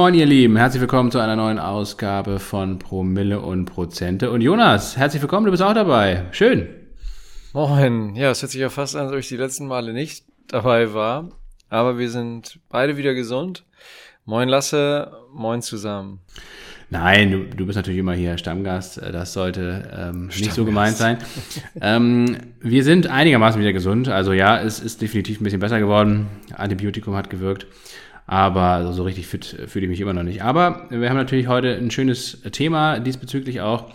Moin ihr Lieben, herzlich willkommen zu einer neuen Ausgabe von Promille und Prozente. Und Jonas, herzlich willkommen, du bist auch dabei. Schön. Moin, ja, es hört sich ja fast an, als ob ich die letzten Male nicht dabei war. Aber wir sind beide wieder gesund. Moin Lasse, moin zusammen. Nein, du, du bist natürlich immer hier Stammgast. Das sollte ähm, nicht so gemeint sein. ähm, wir sind einigermaßen wieder gesund. Also ja, es ist definitiv ein bisschen besser geworden. Antibiotikum hat gewirkt. Aber so richtig fit fühle ich mich immer noch nicht. Aber wir haben natürlich heute ein schönes Thema diesbezüglich auch.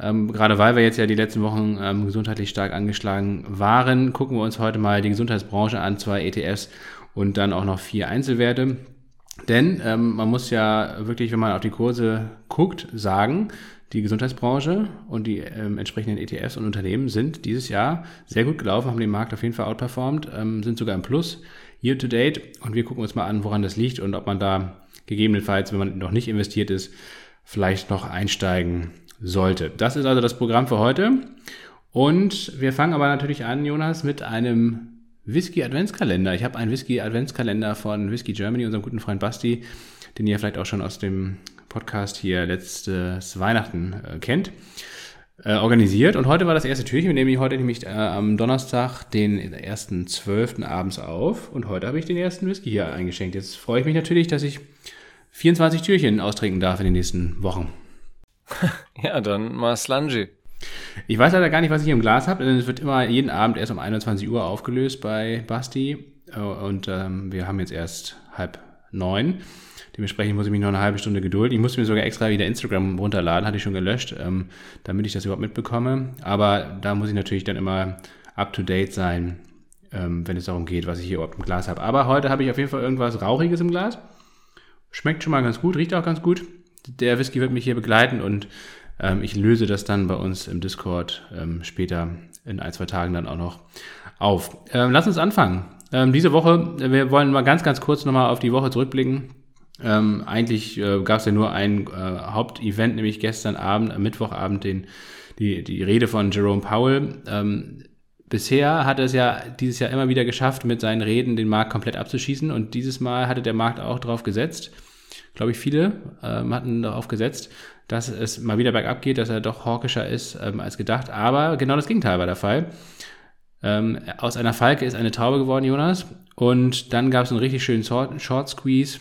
Ähm, gerade weil wir jetzt ja die letzten Wochen ähm, gesundheitlich stark angeschlagen waren, gucken wir uns heute mal die Gesundheitsbranche an, zwei ETFs und dann auch noch vier Einzelwerte. Denn ähm, man muss ja wirklich, wenn man auf die Kurse guckt, sagen, die Gesundheitsbranche und die ähm, entsprechenden ETFs und Unternehmen sind dieses Jahr sehr gut gelaufen, haben den Markt auf jeden Fall outperformed, ähm, sind sogar im Plus year to date. Und wir gucken uns mal an, woran das liegt und ob man da gegebenenfalls, wenn man noch nicht investiert ist, vielleicht noch einsteigen sollte. Das ist also das Programm für heute. Und wir fangen aber natürlich an, Jonas, mit einem Whisky-Adventskalender. Ich habe einen Whisky-Adventskalender von Whisky Germany, unserem guten Freund Basti, den ihr vielleicht auch schon aus dem Podcast hier letztes Weihnachten äh, kennt, äh, organisiert. Und heute war das erste Türchen. Wir nehmen heute nämlich äh, am Donnerstag den ersten zwölften abends auf. Und heute habe ich den ersten Whisky hier eingeschenkt. Jetzt freue ich mich natürlich, dass ich 24 Türchen austrinken darf in den nächsten Wochen. ja, dann mal Slungy. Ich weiß leider gar nicht, was ich im Glas habe, denn es wird immer jeden Abend erst um 21 Uhr aufgelöst bei Basti. Äh, und ähm, wir haben jetzt erst halb neun. Dementsprechend muss ich mich noch eine halbe Stunde gedulden. Ich musste mir sogar extra wieder Instagram runterladen, hatte ich schon gelöscht, ähm, damit ich das überhaupt mitbekomme. Aber da muss ich natürlich dann immer up to date sein, ähm, wenn es darum geht, was ich hier überhaupt im Glas habe. Aber heute habe ich auf jeden Fall irgendwas Rauchiges im Glas. Schmeckt schon mal ganz gut, riecht auch ganz gut. Der Whisky wird mich hier begleiten und ähm, ich löse das dann bei uns im Discord ähm, später in ein, zwei Tagen dann auch noch auf. Ähm, lass uns anfangen. Ähm, diese Woche, wir wollen mal ganz, ganz kurz nochmal auf die Woche zurückblicken. Ähm, eigentlich äh, gab es ja nur ein äh, Hauptevent, nämlich gestern Abend, am Mittwochabend, den, die, die Rede von Jerome Powell. Ähm, bisher hat er es ja dieses Jahr immer wieder geschafft, mit seinen Reden den Markt komplett abzuschießen und dieses Mal hatte der Markt auch darauf gesetzt. Glaube ich, viele ähm, hatten darauf gesetzt, dass es mal wieder bergab geht, dass er doch hawkischer ist ähm, als gedacht. Aber genau das Gegenteil war der Fall. Ähm, aus einer Falke ist eine Taube geworden, Jonas. Und dann gab es einen richtig schönen Short Squeeze.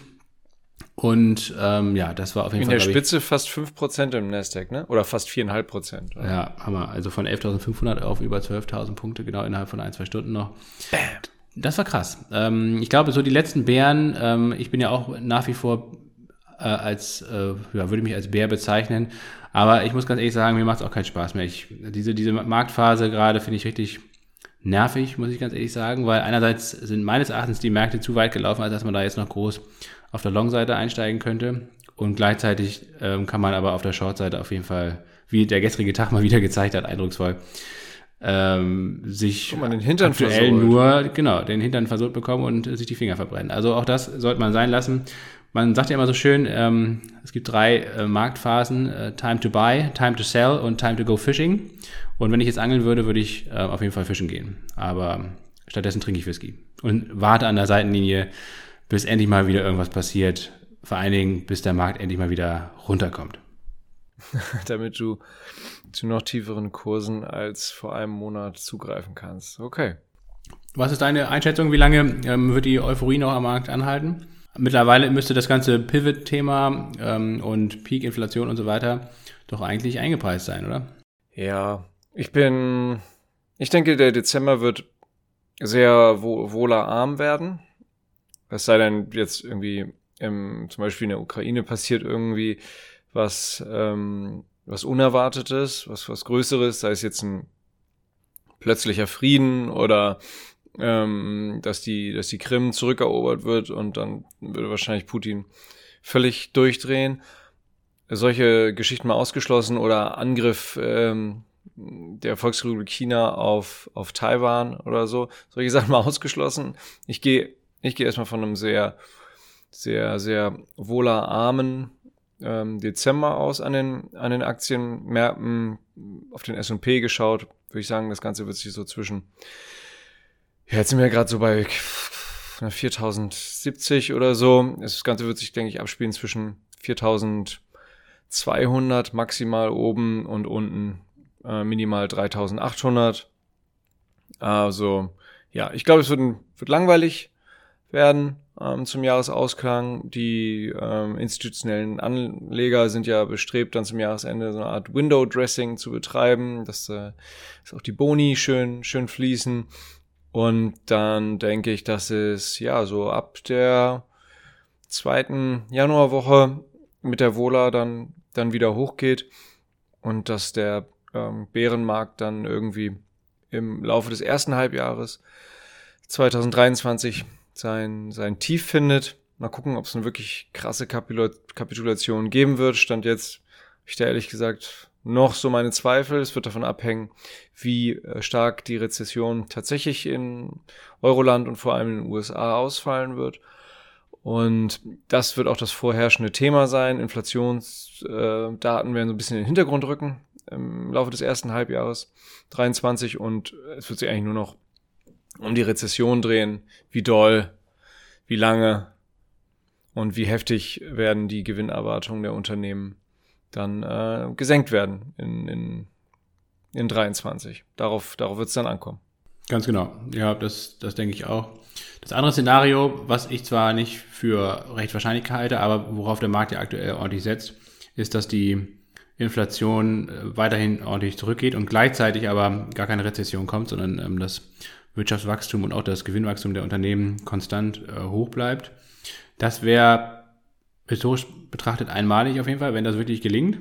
Und ähm, ja, das war auf jeden In Fall. In der Spitze ich, fast 5% im Nasdaq, ne? Oder fast 4,5%. Oder? Ja, Hammer. Also von 11.500 auf über 12.000 Punkte, genau innerhalb von ein, zwei Stunden noch. Bam. Das war krass. Ähm, ich glaube, so die letzten Bären, ähm, ich bin ja auch nach wie vor äh, als, äh, ja, würde mich als Bär bezeichnen. Aber ich muss ganz ehrlich sagen, mir macht es auch keinen Spaß mehr. Ich, diese, diese Marktphase gerade finde ich richtig nervig, muss ich ganz ehrlich sagen, weil einerseits sind meines Erachtens die Märkte zu weit gelaufen, als dass man da jetzt noch groß auf der Long-Seite einsteigen könnte. Und gleichzeitig ähm, kann man aber auf der Short-Seite auf jeden Fall, wie der gestrige Tag mal wieder gezeigt hat, eindrucksvoll, ähm, sich mal, den Hintern aktuell versohlt. nur, genau, den Hintern versucht bekommen und sich die Finger verbrennen. Also auch das sollte man sein lassen. Man sagt ja immer so schön, ähm, es gibt drei äh, Marktphasen, äh, Time to buy, Time to sell und Time to go fishing. Und wenn ich jetzt angeln würde, würde ich äh, auf jeden Fall fischen gehen. Aber stattdessen trinke ich Whisky und warte an der Seitenlinie, bis endlich mal wieder irgendwas passiert. Vor allen Dingen, bis der Markt endlich mal wieder runterkommt. Damit du zu noch tieferen Kursen als vor einem Monat zugreifen kannst. Okay. Was ist deine Einschätzung? Wie lange ähm, wird die Euphorie noch am Markt anhalten? Mittlerweile müsste das ganze Pivot-Thema ähm, und Peak-Inflation und so weiter doch eigentlich eingepreist sein, oder? Ja, ich bin, ich denke, der Dezember wird sehr wo, wohlerarm werden. Es sei denn, jetzt irgendwie im, zum Beispiel in der Ukraine passiert irgendwie was, ähm, was Unerwartetes, was, was Größeres, sei es jetzt ein plötzlicher Frieden oder ähm, dass die, dass die Krim zurückerobert wird und dann würde wahrscheinlich Putin völlig durchdrehen. Solche Geschichten mal ausgeschlossen oder Angriff ähm, der Volksrepublik China auf, auf Taiwan oder so. Solche Sachen mal ausgeschlossen. Ich gehe ich gehe erstmal von einem sehr, sehr, sehr wohlerarmen ähm, Dezember aus an den, an den Aktienmärkten. Auf den S&P geschaut, würde ich sagen, das Ganze wird sich so zwischen ja, jetzt sind wir gerade so bei 4070 oder so. Das Ganze wird sich, denke ich, abspielen zwischen 4200 maximal oben und unten äh, minimal 3800. Also, ja, ich glaube, es wird, wird langweilig werden ähm, zum Jahresausklang. Die ähm, institutionellen Anleger sind ja bestrebt, dann zum Jahresende so eine Art Window-Dressing zu betreiben, dass, äh, dass auch die Boni schön, schön fließen. Und dann denke ich, dass es ja so ab der zweiten Januarwoche mit der Vola dann, dann wieder hochgeht und dass der ähm, Bärenmarkt dann irgendwie im Laufe des ersten Halbjahres 2023 sein, sein Tief findet. Mal gucken, ob es eine wirklich krasse Kapitulation geben wird. Stand jetzt, ich da ehrlich gesagt noch so meine Zweifel. Es wird davon abhängen, wie äh, stark die Rezession tatsächlich in Euroland und vor allem in den USA ausfallen wird. Und das wird auch das vorherrschende Thema sein. Inflationsdaten werden so ein bisschen in den Hintergrund rücken im Laufe des ersten Halbjahres 23 und es wird sich eigentlich nur noch um die Rezession drehen. Wie doll, wie lange und wie heftig werden die Gewinnerwartungen der Unternehmen dann äh, gesenkt werden in, in, in 23. Darauf, darauf wird es dann ankommen. Ganz genau. Ja, das, das denke ich auch. Das andere Szenario, was ich zwar nicht für recht wahrscheinlich halte, aber worauf der Markt ja aktuell ordentlich setzt, ist, dass die Inflation äh, weiterhin ordentlich zurückgeht und gleichzeitig aber gar keine Rezession kommt, sondern ähm, das Wirtschaftswachstum und auch das Gewinnwachstum der Unternehmen konstant äh, hoch bleibt. Das wäre historisch betrachtet einmalig auf jeden Fall, wenn das wirklich gelingt.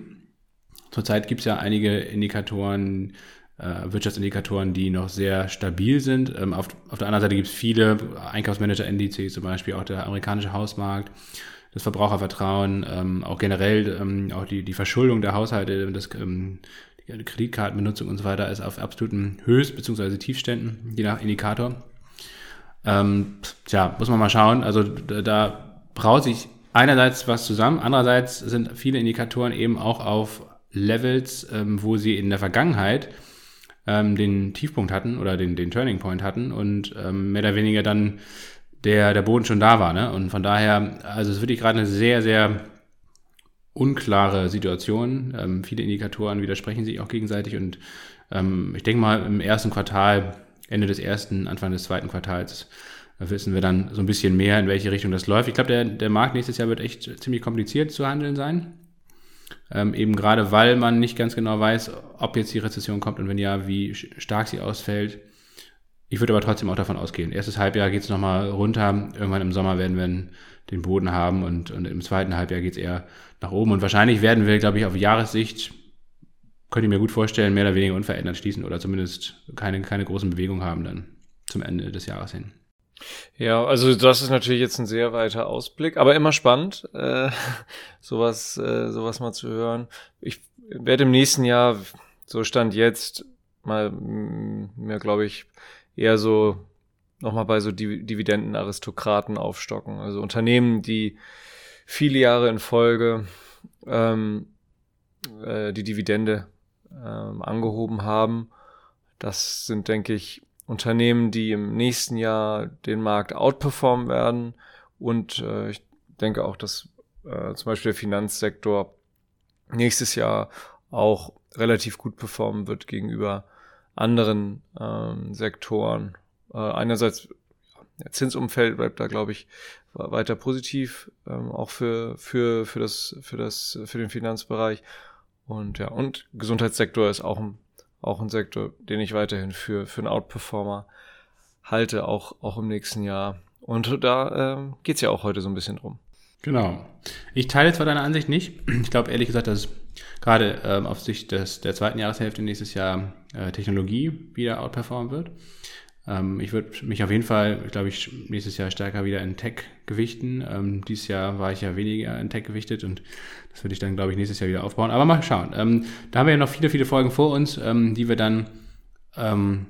Zurzeit gibt es ja einige Indikatoren, äh, Wirtschaftsindikatoren, die noch sehr stabil sind. Ähm, auf, auf, der anderen Seite gibt es viele Einkaufsmanager-Indizes, zum Beispiel auch der amerikanische Hausmarkt, das Verbrauchervertrauen, ähm, auch generell ähm, auch die, die Verschuldung der Haushalte, das, die Kreditkartenbenutzung und so weiter ist auf absoluten Höchst- bzw. Tiefständen, je nach Indikator. Ähm, tja, muss man mal schauen. Also da, da braut sich einerseits was zusammen, andererseits sind viele Indikatoren eben auch auf Levels, ähm, wo sie in der Vergangenheit ähm, den Tiefpunkt hatten oder den, den Turning Point hatten und ähm, mehr oder weniger dann der, der Boden schon da war. Ne? Und von daher, also es ist wirklich gerade eine sehr, sehr unklare Situation. Ähm, viele Indikatoren widersprechen sich auch gegenseitig und ähm, ich denke mal im ersten Quartal, Ende des ersten, Anfang des zweiten Quartals wissen wir dann so ein bisschen mehr, in welche Richtung das läuft. Ich glaube, der, der Markt nächstes Jahr wird echt ziemlich kompliziert zu handeln sein. Ähm, eben gerade, weil man nicht ganz genau weiß, ob jetzt die Rezession kommt und wenn ja, wie stark sie ausfällt. Ich würde aber trotzdem auch davon ausgehen. Erstes Halbjahr geht es nochmal runter. Irgendwann im Sommer werden wir den Boden haben und, und im zweiten Halbjahr geht es eher nach oben. Und wahrscheinlich werden wir, glaube ich, auf Jahressicht, könnte ich mir gut vorstellen, mehr oder weniger unverändert schließen oder zumindest keine, keine großen Bewegungen haben dann zum Ende des Jahres hin. Ja, also das ist natürlich jetzt ein sehr weiter Ausblick, aber immer spannend, äh, sowas, äh, sowas mal zu hören. Ich werde im nächsten Jahr, so stand jetzt, mal mir, glaube ich, eher so nochmal bei so Dividendenaristokraten aufstocken. Also Unternehmen, die viele Jahre in Folge ähm, äh, die Dividende ähm, angehoben haben. Das sind, denke ich, Unternehmen, die im nächsten Jahr den Markt outperformen werden. Und äh, ich denke auch, dass äh, zum Beispiel der Finanzsektor nächstes Jahr auch relativ gut performen wird gegenüber anderen ähm, Sektoren. Äh, einerseits der Zinsumfeld bleibt da, glaube ich, weiter positiv, ähm, auch für, für, für, das, für, das, für den Finanzbereich. Und ja, und Gesundheitssektor ist auch ein auch ein Sektor, den ich weiterhin für, für einen Outperformer halte, auch, auch im nächsten Jahr. Und da ähm, geht es ja auch heute so ein bisschen drum. Genau. Ich teile zwar deine Ansicht nicht. Ich glaube ehrlich gesagt, dass gerade ähm, auf Sicht des, der zweiten Jahreshälfte nächstes Jahr äh, Technologie wieder outperformen wird. Ähm, ich würde mich auf jeden Fall, glaube ich, nächstes Jahr stärker wieder in Tech gewichten. Ähm, dieses Jahr war ich ja weniger in Tech gewichtet und das würde ich dann, glaube ich, nächstes Jahr wieder aufbauen. Aber mal schauen. Ähm, da haben wir ja noch viele, viele Folgen vor uns, ähm, die wir dann ähm,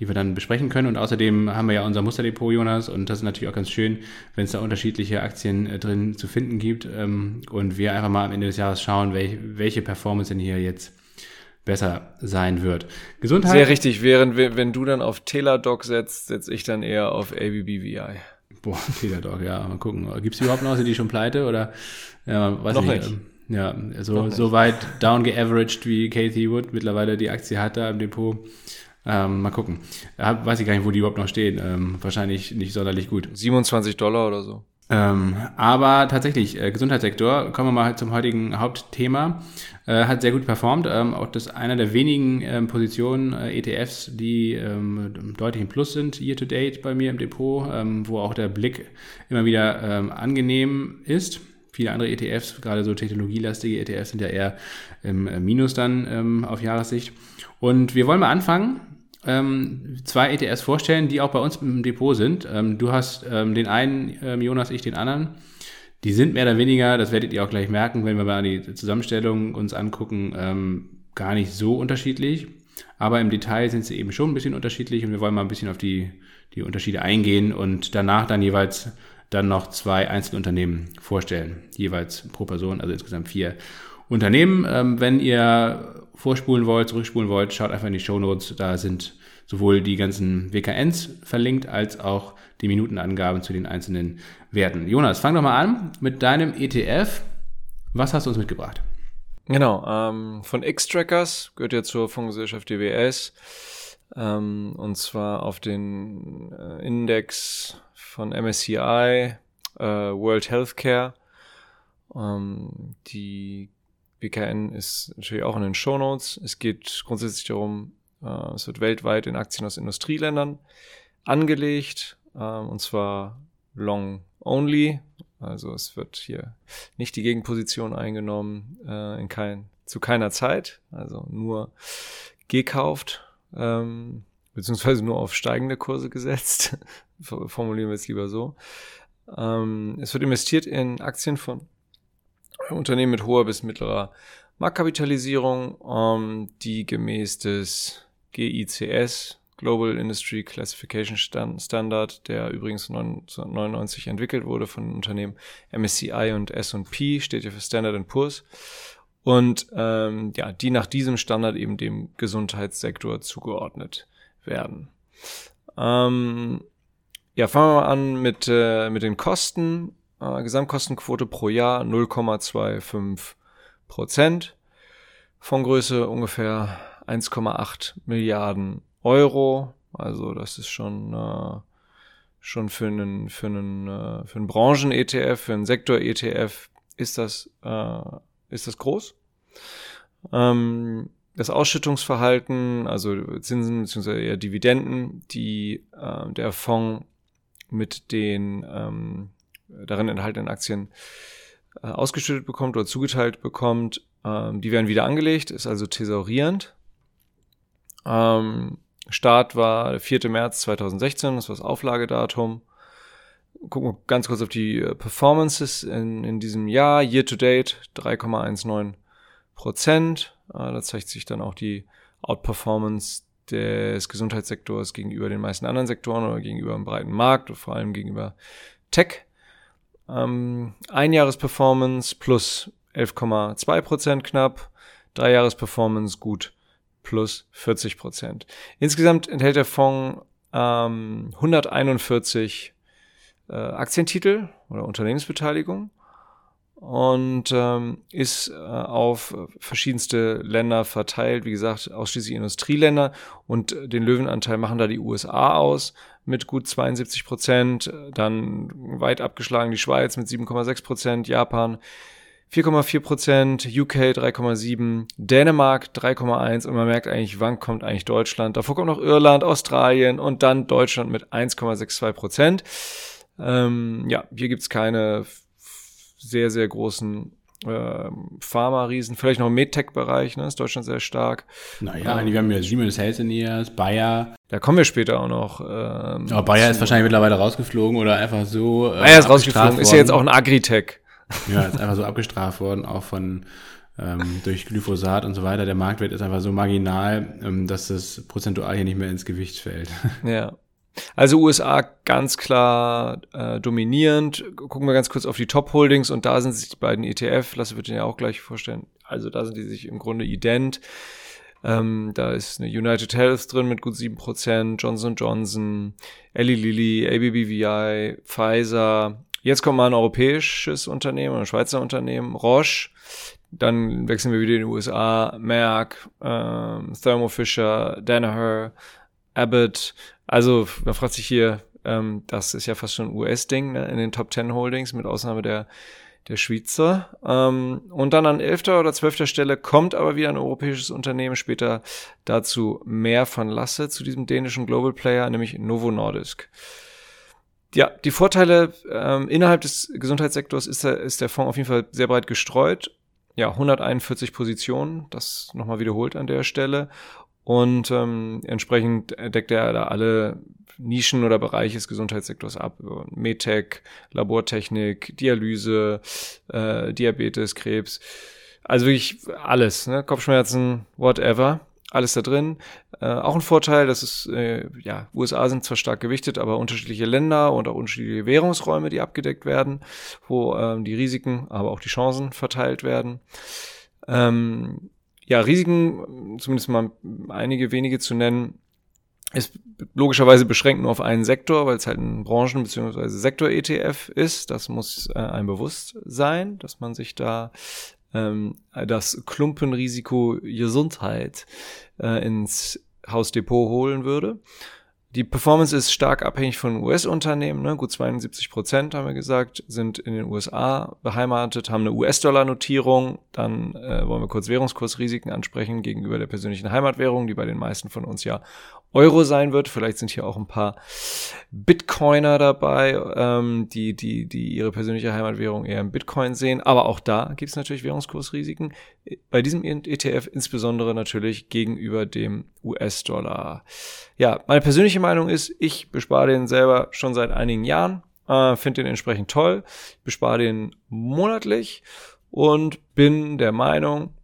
die wir dann besprechen können. Und außerdem haben wir ja unser Musterdepot, Jonas, und das ist natürlich auch ganz schön, wenn es da unterschiedliche Aktien äh, drin zu finden gibt. Ähm, und wir einfach mal am Ende des Jahres schauen, welche, welche Performance denn hier jetzt besser sein wird. Gesundheit. Sehr richtig. Während wenn du dann auf Teladoc setzt, setze ich dann eher auf ABBVI. Boah, Teladoc, ja, mal gucken. Gibt es überhaupt noch, sind die schon pleite oder ja, weiß noch nicht. nicht. Ähm, ja, so, so weit down geaveraged wie Kathy Wood mittlerweile die Aktie hat da im Depot. Ähm, mal gucken. Ja, weiß ich gar nicht, wo die überhaupt noch stehen. Ähm, wahrscheinlich nicht sonderlich gut. 27 Dollar oder so. Ähm, aber tatsächlich, äh, Gesundheitssektor, kommen wir mal zum heutigen Hauptthema, äh, hat sehr gut performt. Ähm, auch das einer der wenigen ähm, Positionen äh, ETFs, die ähm, deutlich im Plus sind, year to date bei mir im Depot, ähm, wo auch der Blick immer wieder ähm, angenehm ist. Viele andere ETFs, gerade so technologielastige ETFs, sind ja eher im äh, Minus dann auf Jahressicht. Und wir wollen mal anfangen ähm, zwei ETFs vorstellen, die auch bei uns im Depot sind. Ähm, du hast ähm, den einen, ähm, Jonas, ich den anderen. Die sind mehr oder weniger, das werdet ihr auch gleich merken, wenn wir mal die Zusammenstellung uns angucken, ähm, gar nicht so unterschiedlich. Aber im Detail sind sie eben schon ein bisschen unterschiedlich und wir wollen mal ein bisschen auf die, die Unterschiede eingehen und danach dann jeweils dann noch zwei Einzelunternehmen vorstellen, jeweils pro Person, also insgesamt vier Unternehmen. Ähm, wenn ihr vorspulen wollt, zurückspulen wollt, schaut einfach in die Show Notes. Da sind sowohl die ganzen WKNs verlinkt als auch die Minutenangaben zu den einzelnen Werten. Jonas, fang doch mal an mit deinem ETF. Was hast du uns mitgebracht? Genau, ähm, von X-Trackers, gehört ja zur Fondsgesellschaft DWS. Ähm, und zwar auf den äh, Index von MSCI, äh, World Healthcare. Ähm, die BKN ist natürlich auch in den Show Notes. Es geht grundsätzlich darum, äh, es wird weltweit in Aktien aus Industrieländern angelegt, äh, und zwar long only. Also es wird hier nicht die Gegenposition eingenommen, äh, in kein, zu keiner Zeit, also nur gekauft, ähm, beziehungsweise nur auf steigende Kurse gesetzt. Formulieren wir es lieber so. Ähm, es wird investiert in Aktien von Unternehmen mit hoher bis mittlerer Marktkapitalisierung, ähm, die gemäß des GICS, Global Industry Classification Standard, der übrigens 1999 entwickelt wurde von Unternehmen MSCI und S&P, steht ja für Standard Poor's, und ähm, ja, die nach diesem Standard eben dem Gesundheitssektor zugeordnet werden. Ähm, ja, fangen wir mal an mit, äh, mit den Kosten. Äh, Gesamtkostenquote pro Jahr 0,25 Prozent. Fondgröße ungefähr 1,8 Milliarden Euro. Also das ist schon, äh, schon für einen, für einen, äh, für einen Branchen-ETF, für einen Sektor-ETF ist das, äh, ist das groß. Ähm, das Ausschüttungsverhalten, also Zinsen bzw. eher Dividenden, die äh, der Fonds mit den ähm, darin enthaltenen Aktien äh, ausgeschüttet bekommt oder zugeteilt bekommt, ähm, die werden wieder angelegt, ist also thesaurierend. Ähm, Start war der 4. März 2016, das war das Auflagedatum. Gucken wir ganz kurz auf die äh, Performances in, in diesem Jahr. Year to date 3,19 Prozent. Äh, da zeigt sich dann auch die Outperformance des Gesundheitssektors gegenüber den meisten anderen Sektoren oder gegenüber dem breiten Markt, vor allem gegenüber Tech. Ähm, Einjahresperformance plus 11,2 Prozent knapp, Dreijahresperformance gut plus 40 Prozent. Insgesamt enthält der Fonds ähm, 141 äh, Aktientitel oder Unternehmensbeteiligung und ähm, ist äh, auf verschiedenste Länder verteilt. Wie gesagt, ausschließlich Industrieländer und den Löwenanteil machen da die USA aus mit gut 72 Prozent, dann weit abgeschlagen die Schweiz mit 7,6 Prozent, Japan 4,4 Prozent, UK 3,7, Dänemark 3,1 und man merkt eigentlich, wann kommt eigentlich Deutschland. Davor kommt noch Irland, Australien und dann Deutschland mit 1,62 Prozent. Ähm, ja, hier gibt's keine sehr, sehr großen äh, Pharma-Riesen, vielleicht noch im MedTech-Bereich, ne, ist Deutschland sehr stark. Naja, ähm, wir haben ja Siemens Healthineers, Bayer. Da kommen wir später auch noch. Ähm, Aber Bayer ist wahrscheinlich mittlerweile rausgeflogen oder einfach so. Äh, Bayer ist rausgeflogen, worden. ist ja jetzt auch ein Agritech. Ja, ist einfach so abgestraft worden, auch von ähm, durch Glyphosat und so weiter. Der Marktwert ist einfach so marginal, ähm, dass das prozentual hier nicht mehr ins Gewicht fällt. Ja. Also USA ganz klar äh, dominierend. Gucken wir ganz kurz auf die Top-Holdings und da sind sich die beiden ETF, Lasse wird den ja auch gleich vorstellen. Also da sind die sich im Grunde ident. Ähm, da ist eine United Health drin mit gut sieben Prozent, Johnson Johnson, Eli Lilly, ABBVI, Pfizer. Jetzt kommt mal ein europäisches Unternehmen, ein Schweizer Unternehmen, Roche. Dann wechseln wir wieder in die USA, Merck, ähm, Thermo Fisher, Danaher, Abbott. Also man fragt sich hier, ähm, das ist ja fast schon ein US-Ding ne, in den Top 10 Holdings, mit Ausnahme der, der Schweizer. Ähm, und dann an elfter oder zwölfter Stelle kommt aber wieder ein europäisches Unternehmen, später dazu mehr von Lasse, zu diesem dänischen Global Player, nämlich Novo Nordisk. Ja, die Vorteile ähm, innerhalb des Gesundheitssektors ist der, ist der Fonds auf jeden Fall sehr breit gestreut. Ja, 141 Positionen, das nochmal wiederholt an der Stelle. Und ähm, entsprechend deckt er da alle Nischen oder Bereiche des Gesundheitssektors ab. Medtech, Labortechnik, Dialyse, äh, Diabetes, Krebs. Also wirklich alles, ne? Kopfschmerzen, whatever. Alles da drin. Äh, auch ein Vorteil, dass es, äh, ja, USA sind zwar stark gewichtet, aber unterschiedliche Länder und auch unterschiedliche Währungsräume, die abgedeckt werden, wo ähm, die Risiken, aber auch die Chancen verteilt werden. Ähm, ja, Risiken, zumindest mal einige wenige zu nennen, ist logischerweise beschränkt nur auf einen Sektor, weil es halt ein Branchen- bzw. Sektor-ETF ist. Das muss äh, einem bewusst sein, dass man sich da ähm, das Klumpenrisiko Gesundheit äh, ins Hausdepot holen würde. Die Performance ist stark abhängig von US-Unternehmen. Ne? Gut 72 Prozent, haben wir gesagt, sind in den USA beheimatet, haben eine US-Dollar-Notierung. Dann äh, wollen wir kurz Währungskursrisiken ansprechen gegenüber der persönlichen Heimatwährung, die bei den meisten von uns ja Euro sein wird. Vielleicht sind hier auch ein paar Bitcoiner dabei, ähm, die, die, die ihre persönliche Heimatwährung eher im Bitcoin sehen. Aber auch da gibt es natürlich Währungskursrisiken. Bei diesem ETF insbesondere natürlich gegenüber dem US-Dollar. Ja, meine persönliche Meinung ist, ich bespare den selber schon seit einigen Jahren. Äh, Finde den entsprechend toll. bespare den monatlich und bin der Meinung,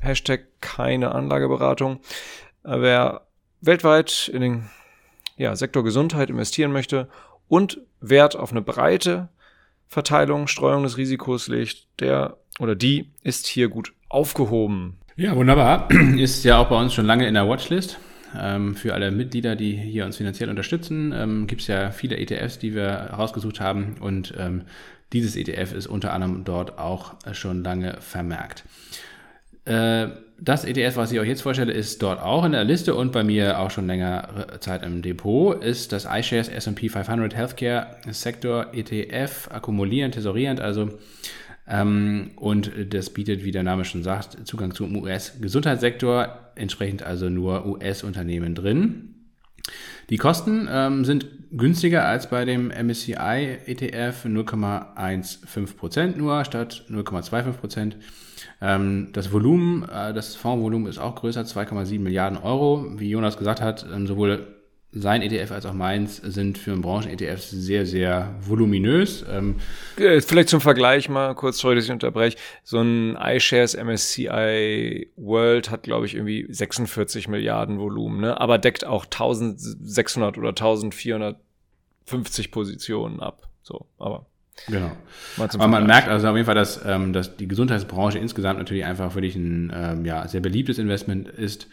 Hashtag keine Anlageberatung, äh, wer weltweit in den ja, Sektor Gesundheit investieren möchte und Wert auf eine breite Verteilung, Streuung des Risikos legt, der oder die ist hier gut aufgehoben. Ja, wunderbar. Ist ja auch bei uns schon lange in der Watchlist. Ähm, für alle Mitglieder, die hier uns finanziell unterstützen, ähm, gibt es ja viele ETFs, die wir rausgesucht haben und ähm, dieses ETF ist unter anderem dort auch schon lange vermerkt. Äh, das ETF, was ich euch jetzt vorstelle, ist dort auch in der Liste und bei mir auch schon längere Zeit im Depot, ist das iShares S&P 500 Healthcare Sector ETF, akkumulierend, tesorierend, also ähm, und das bietet, wie der Name schon sagt, Zugang zum US-Gesundheitssektor, entsprechend also nur US-Unternehmen drin. Die Kosten ähm, sind günstiger als bei dem MSCI ETF 0,15% nur statt 0,25%. Ähm, das Volumen, äh, das Fondsvolumen ist auch größer, 2,7 Milliarden Euro. Wie Jonas gesagt hat, ähm, sowohl sein ETF als auch meins sind für einen Branchen-ETF sehr, sehr voluminös. Ähm, äh, Vielleicht zum Vergleich mal kurz, sorry, dass ich unterbreche. So ein iShares MSCI World hat, glaube ich, irgendwie 46 Milliarden Volumen, ne? aber deckt auch 1600 oder 1450 Positionen ab. So, aber Genau. Aber man merkt also auf jeden Fall, dass, ähm, dass die Gesundheitsbranche insgesamt natürlich einfach wirklich ein ähm, ja, sehr beliebtes Investment ist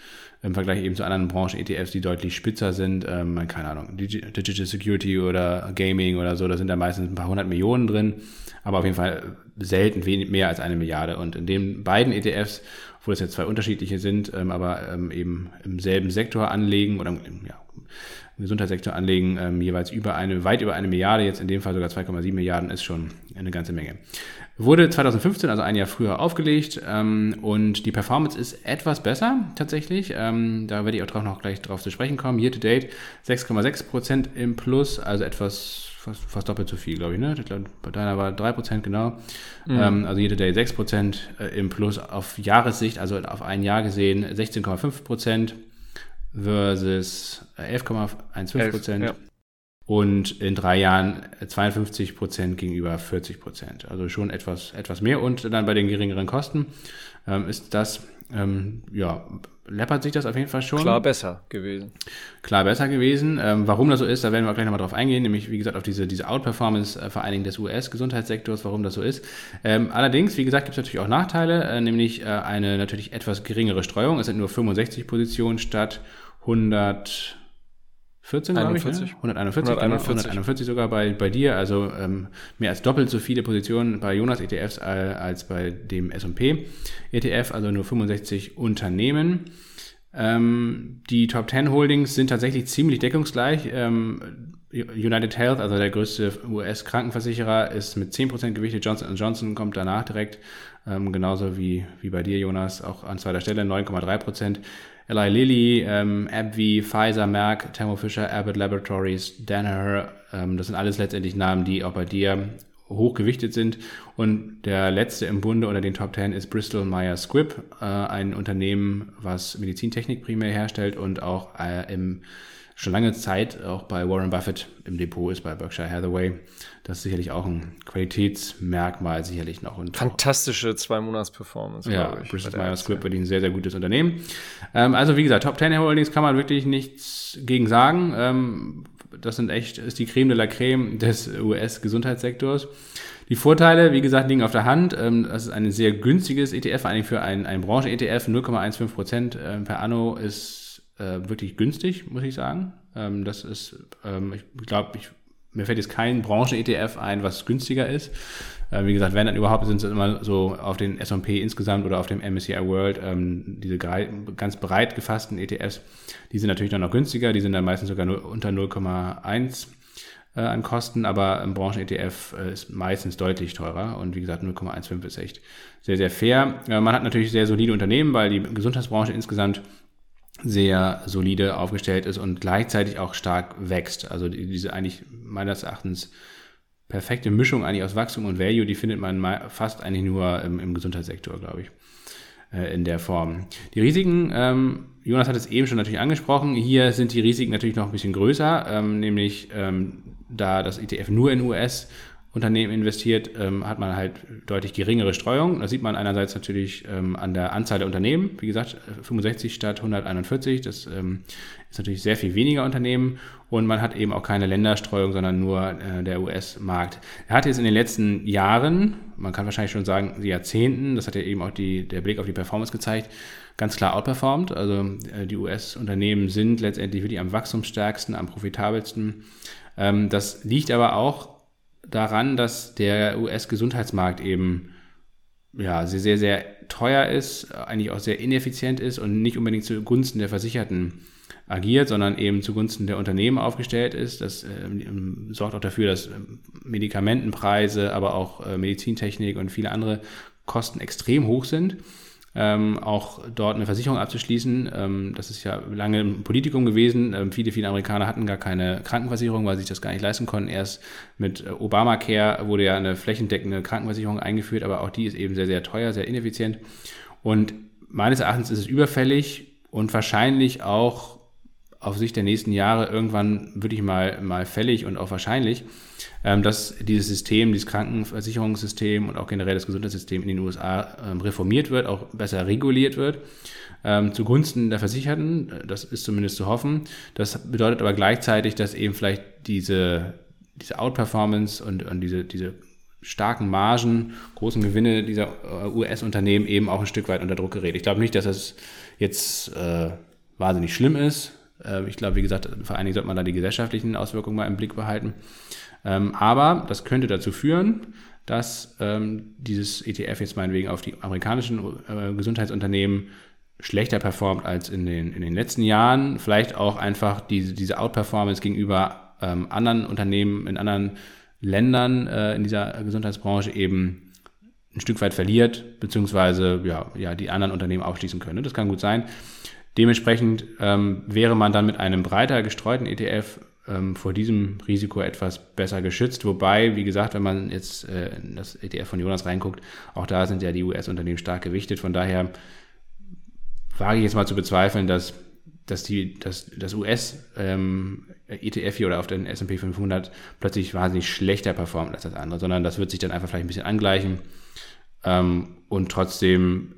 im Vergleich eben zu anderen Branchen-ETFs, die deutlich spitzer sind. Ähm, keine Ahnung, Digital Security oder Gaming oder so, da sind da meistens ein paar hundert Millionen drin, aber auf jeden Fall selten wenig mehr als eine Milliarde. Und in den beiden ETFs, obwohl es jetzt zwei unterschiedliche sind, ähm, aber ähm, eben im selben Sektor anlegen oder ja, im Gesundheitssektor anlegen, ähm, jeweils über eine, weit über eine Milliarde, jetzt in dem Fall sogar 2,7 Milliarden, ist schon eine ganze Menge. Wurde 2015, also ein Jahr früher, aufgelegt ähm, und die Performance ist etwas besser tatsächlich. Ähm, da werde ich auch drauf noch gleich drauf zu sprechen kommen. Year to date 6,6% im Plus, also etwas fast, fast doppelt so viel, glaube ich. Ne? Ich glaube, bei deiner war 3% genau. Mhm. Ähm, also to date 6% äh, im Plus auf Jahressicht, also auf ein Jahr gesehen 16,5% versus 11,15 Prozent. Ja. Und in drei Jahren 52 Prozent gegenüber 40 Prozent. Also schon etwas, etwas mehr. Und dann bei den geringeren Kosten ähm, ist das ähm, ja, läppert sich das auf jeden Fall schon. Klar besser gewesen. Klar besser gewesen. Ähm, warum das so ist, da werden wir gleich nochmal drauf eingehen, nämlich wie gesagt auf diese, diese Outperformance äh, vor allen Dingen des US-Gesundheitssektors, warum das so ist. Ähm, allerdings, wie gesagt, gibt es natürlich auch Nachteile, äh, nämlich äh, eine natürlich etwas geringere Streuung. Es sind nur 65 Positionen statt 100 14, glaube ich. Ne? 141, 141. 141 sogar bei, bei dir, also ähm, mehr als doppelt so viele Positionen bei Jonas ETFs als bei dem S&P ETF, also nur 65 Unternehmen. Ähm, die Top 10 Holdings sind tatsächlich ziemlich deckungsgleich. Ähm, United Health, also der größte US-Krankenversicherer, ist mit 10% gewichtet. Johnson Johnson kommt danach direkt, ähm, genauso wie, wie bei dir, Jonas, auch an zweiter Stelle 9,3%. Eli Lilly, ähm, AbbVie, Pfizer, Merck, Thermo Fisher, Abbott Laboratories, Danaher, ähm, das sind alles letztendlich Namen, die auch bei dir hochgewichtet sind. Und der letzte im Bunde unter den Top 10 ist Bristol Myers Squibb, äh, ein Unternehmen, was Medizintechnik primär herstellt und auch äh, im schon lange Zeit auch bei Warren Buffett im Depot ist, bei Berkshire Hathaway. Das ist sicherlich auch ein Qualitätsmerkmal, sicherlich noch. Und Fantastische Zwei-Monats-Performance, ja, ich. Bristol Myers Squibb wirklich ein sehr, sehr gutes Unternehmen. Ähm, also wie gesagt, Top 10 Holdings kann man wirklich nichts gegen sagen. Ähm, das sind echt, ist die Creme de la Creme des US-Gesundheitssektors. Die Vorteile, wie gesagt, liegen auf der Hand. Ähm, das ist ein sehr günstiges ETF, vor allem für ein, ein Branchen-ETF. 0,15 Prozent ähm, per Anno ist äh, wirklich günstig, muss ich sagen. Ähm, das ist, ähm, ich glaube, ich, mir fällt jetzt kein Branchen-ETF ein, was günstiger ist. Äh, wie gesagt, wenn dann überhaupt, sind es immer so auf den S&P insgesamt oder auf dem MSCI World, ähm, diese ganz breit gefassten ETFs, die sind natürlich dann noch günstiger, die sind dann meistens sogar nur unter 0,1 äh, an Kosten, aber ein Branchen-ETF äh, ist meistens deutlich teurer und wie gesagt 0,15 ist echt sehr, sehr fair. Äh, man hat natürlich sehr solide Unternehmen, weil die Gesundheitsbranche insgesamt sehr solide aufgestellt ist und gleichzeitig auch stark wächst. Also diese eigentlich meines Erachtens perfekte Mischung eigentlich aus Wachstum und Value, die findet man fast eigentlich nur im, im Gesundheitssektor, glaube ich, äh, in der Form. Die Risiken, ähm, Jonas hat es eben schon natürlich angesprochen, hier sind die Risiken natürlich noch ein bisschen größer, ähm, nämlich ähm, da das ETF nur in US Unternehmen investiert, ähm, hat man halt deutlich geringere Streuung. Das sieht man einerseits natürlich ähm, an der Anzahl der Unternehmen. Wie gesagt, 65 statt 141. Das ähm, ist natürlich sehr viel weniger Unternehmen. Und man hat eben auch keine Länderstreuung, sondern nur äh, der US-Markt. Er hat jetzt in den letzten Jahren, man kann wahrscheinlich schon sagen Jahrzehnten, das hat ja eben auch die, der Blick auf die Performance gezeigt, ganz klar outperformed. Also äh, die US-Unternehmen sind letztendlich wirklich am wachstumsstärksten, am profitabelsten. Ähm, das liegt aber auch daran, dass der US-Gesundheitsmarkt eben ja, sehr, sehr, sehr teuer ist, eigentlich auch sehr ineffizient ist und nicht unbedingt zugunsten der Versicherten agiert, sondern eben zugunsten der Unternehmen aufgestellt ist. Das äh, sorgt auch dafür, dass Medikamentenpreise, aber auch äh, Medizintechnik und viele andere Kosten extrem hoch sind ähm, auch dort eine Versicherung abzuschließen. Ähm, das ist ja lange ein Politikum gewesen. Ähm, viele, viele Amerikaner hatten gar keine Krankenversicherung, weil sie sich das gar nicht leisten konnten. Erst mit äh, Obamacare wurde ja eine flächendeckende Krankenversicherung eingeführt, aber auch die ist eben sehr, sehr teuer, sehr ineffizient. Und meines Erachtens ist es überfällig und wahrscheinlich auch auf Sicht der nächsten Jahre irgendwann wirklich mal, mal fällig und auch wahrscheinlich, dass dieses System, dieses Krankenversicherungssystem und auch generell das Gesundheitssystem in den USA ähm, reformiert wird, auch besser reguliert wird, ähm, zugunsten der Versicherten. Das ist zumindest zu hoffen. Das bedeutet aber gleichzeitig, dass eben vielleicht diese, diese Outperformance und, und diese, diese starken Margen, großen Gewinne dieser äh, US-Unternehmen eben auch ein Stück weit unter Druck gerät. Ich glaube nicht, dass das jetzt äh, wahnsinnig schlimm ist. Äh, ich glaube, wie gesagt, vor allen Dingen sollte man da die gesellschaftlichen Auswirkungen mal im Blick behalten. Ähm, aber das könnte dazu führen, dass ähm, dieses ETF jetzt meinetwegen auf die amerikanischen äh, Gesundheitsunternehmen schlechter performt als in den, in den letzten Jahren. Vielleicht auch einfach diese, diese Outperformance gegenüber ähm, anderen Unternehmen in anderen Ländern äh, in dieser Gesundheitsbranche eben ein Stück weit verliert, beziehungsweise ja, ja, die anderen Unternehmen aufschließen können. Das kann gut sein. Dementsprechend ähm, wäre man dann mit einem breiter gestreuten ETF ähm, vor diesem Risiko etwas besser geschützt. Wobei, wie gesagt, wenn man jetzt äh, in das ETF von Jonas reinguckt, auch da sind ja die US-Unternehmen stark gewichtet. Von daher wage ich jetzt mal zu bezweifeln, dass, dass die, dass das US-ETF ähm, hier oder auf den S&P 500 plötzlich wahnsinnig schlechter performt als das andere, sondern das wird sich dann einfach vielleicht ein bisschen angleichen ähm, und trotzdem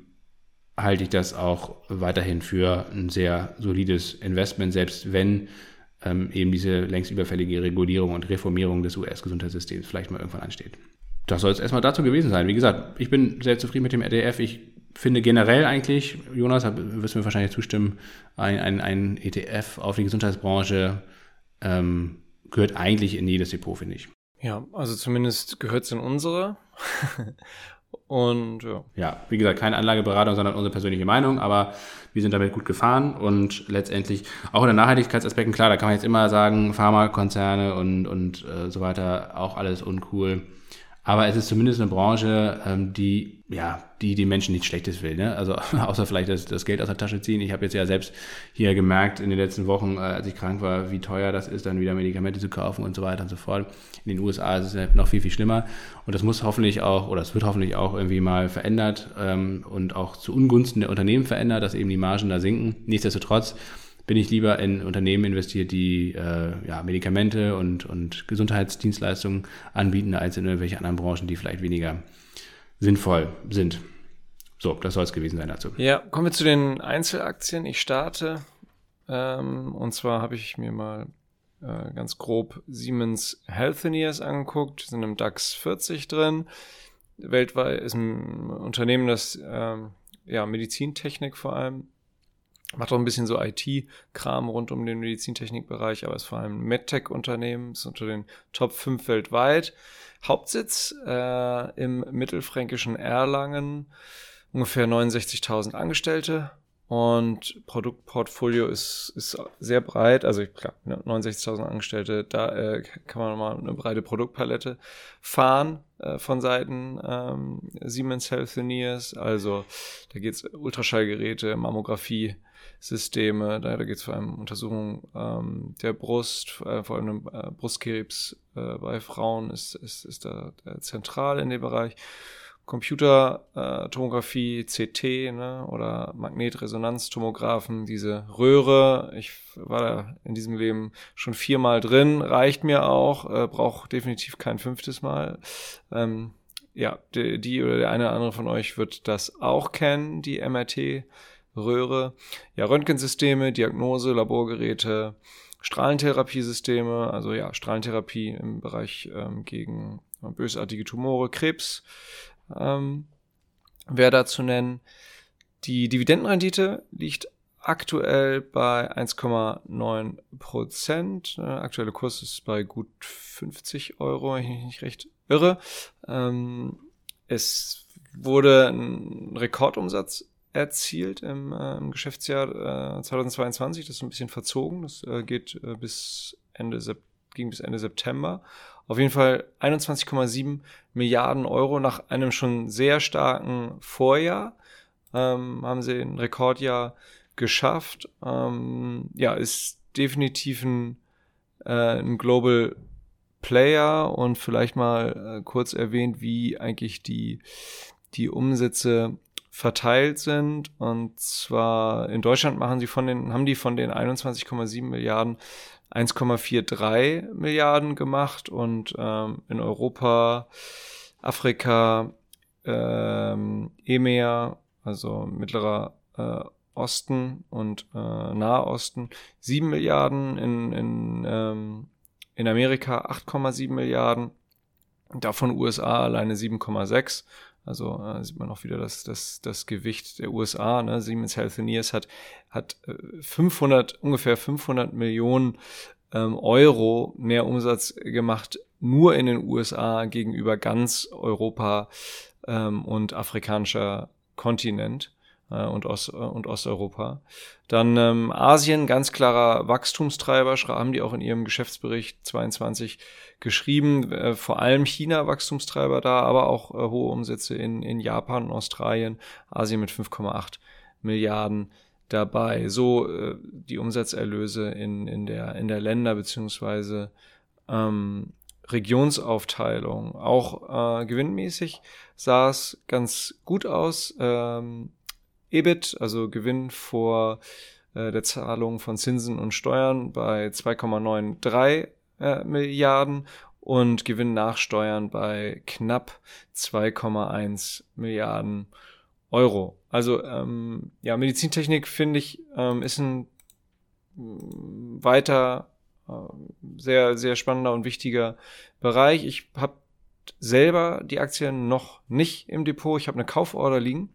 halte ich das auch weiterhin für ein sehr solides Investment, selbst wenn ähm, eben diese längst überfällige Regulierung und Reformierung des US-Gesundheitssystems vielleicht mal irgendwann ansteht. Das soll es erstmal dazu gewesen sein. Wie gesagt, ich bin sehr zufrieden mit dem RDF. Ich finde generell eigentlich, Jonas, wirst du mir wahrscheinlich zustimmen, ein, ein, ein ETF auf die Gesundheitsbranche ähm, gehört eigentlich in jedes Depot, finde ich. Ja, also zumindest gehört es in unsere. Und ja. Ja, wie gesagt, keine Anlageberatung, sondern unsere persönliche Meinung, aber wir sind damit gut gefahren und letztendlich auch in den Nachhaltigkeitsaspekten, klar, da kann man jetzt immer sagen, Pharmakonzerne und, und äh, so weiter, auch alles uncool. Aber es ist zumindest eine Branche, ähm, die, ja, die den Menschen nichts Schlechtes will. Ne? Also außer vielleicht das, das Geld aus der Tasche ziehen. Ich habe jetzt ja selbst hier gemerkt in den letzten Wochen, äh, als ich krank war, wie teuer das ist, dann wieder Medikamente zu kaufen und so weiter und so fort. In den USA ist es ja noch viel, viel schlimmer. Und das muss hoffentlich auch, oder es wird hoffentlich auch irgendwie mal verändert ähm, und auch zu Ungunsten der Unternehmen verändert, dass eben die Margen da sinken. Nichtsdestotrotz bin ich lieber in Unternehmen investiert, die äh, ja, Medikamente und, und Gesundheitsdienstleistungen anbieten, als in irgendwelche anderen Branchen, die vielleicht weniger sinnvoll sind. So, das soll es gewesen sein dazu. Ja, kommen wir zu den Einzelaktien. Ich starte. Ähm, und zwar habe ich mir mal äh, ganz grob Siemens Healthineers angeguckt, sind im DAX 40 drin. Weltweit ist ein Unternehmen, das ähm, ja, Medizintechnik vor allem Macht auch ein bisschen so IT-Kram rund um den Medizintechnikbereich, aber ist vor allem ein MedTech-Unternehmen, ist unter den Top 5 weltweit. Hauptsitz äh, im mittelfränkischen Erlangen, ungefähr 69.000 Angestellte und Produktportfolio ist, ist sehr breit, also klar, 69.000 Angestellte, da äh, kann man mal eine breite Produktpalette fahren äh, von Seiten ähm, Siemens Healthineers, also da geht's Ultraschallgeräte, Mammographie, Systeme. Da, da geht es vor allem um Untersuchungen ähm, der Brust, äh, vor allem äh, Brustkrebs äh, bei Frauen ist, ist, ist da, da zentral in dem Bereich. Computertomographie, äh, CT ne, oder Magnetresonanztomographen, diese Röhre. Ich war da in diesem Leben schon viermal drin, reicht mir auch, äh, brauche definitiv kein fünftes Mal. Ähm, ja, die, die oder der eine oder andere von euch wird das auch kennen, die MRT. Röhre. Ja, Röntgensysteme, Diagnose, Laborgeräte, Strahlentherapiesysteme, also ja, Strahlentherapie im Bereich ähm, gegen bösartige Tumore, Krebs ähm, wäre da zu nennen. Die Dividendenrendite liegt aktuell bei 1,9 Prozent. Der äh, aktuelle Kurs ist bei gut 50 Euro, wenn ich mich nicht recht irre. Ähm, es wurde ein Rekordumsatz erzielt im, äh, im Geschäftsjahr äh, 2022. Das ist ein bisschen verzogen. Das äh, geht äh, bis Ende ging bis Ende September. Auf jeden Fall 21,7 Milliarden Euro nach einem schon sehr starken Vorjahr. Ähm, haben sie ein Rekordjahr geschafft. Ähm, ja, ist definitiv ein, äh, ein Global Player und vielleicht mal äh, kurz erwähnt, wie eigentlich die, die Umsätze verteilt sind. Und zwar in Deutschland machen sie von den, haben die von den 21,7 Milliarden 1,43 Milliarden gemacht. Und ähm, in Europa, Afrika, ähm, EMEA, also mittlerer äh, Osten und äh, Nahosten 7 Milliarden, in, in, ähm, in Amerika 8,7 Milliarden, davon USA alleine 7,6 also äh, sieht man auch wieder das, das, das Gewicht der USA. Ne? Siemens Healthineers hat, hat 500, äh, ungefähr 500 Millionen ähm, Euro mehr Umsatz gemacht, nur in den USA gegenüber ganz Europa ähm, und afrikanischer Kontinent und, Ost, äh, und Osteuropa. Dann ähm, Asien, ganz klarer Wachstumstreiber, haben die auch in ihrem Geschäftsbericht 22 geschrieben. Äh, vor allem China Wachstumstreiber da, aber auch äh, hohe Umsätze in, in Japan und Australien. Asien mit 5,8 Milliarden dabei. So äh, die Umsatzerlöse in, in, der, in der Länder beziehungsweise ähm, Regionsaufteilung. Auch äh, gewinnmäßig sah es ganz gut aus. Ähm, EBIT, also Gewinn vor äh, der Zahlung von Zinsen und Steuern bei 2,93 äh, Milliarden und Gewinn nach Steuern bei knapp 2,1 Milliarden Euro. Also ähm, ja, Medizintechnik finde ich ähm, ist ein mm, weiter äh, sehr sehr spannender und wichtiger Bereich. Ich habe selber die Aktien noch nicht im Depot. Ich habe eine Kauforder liegen,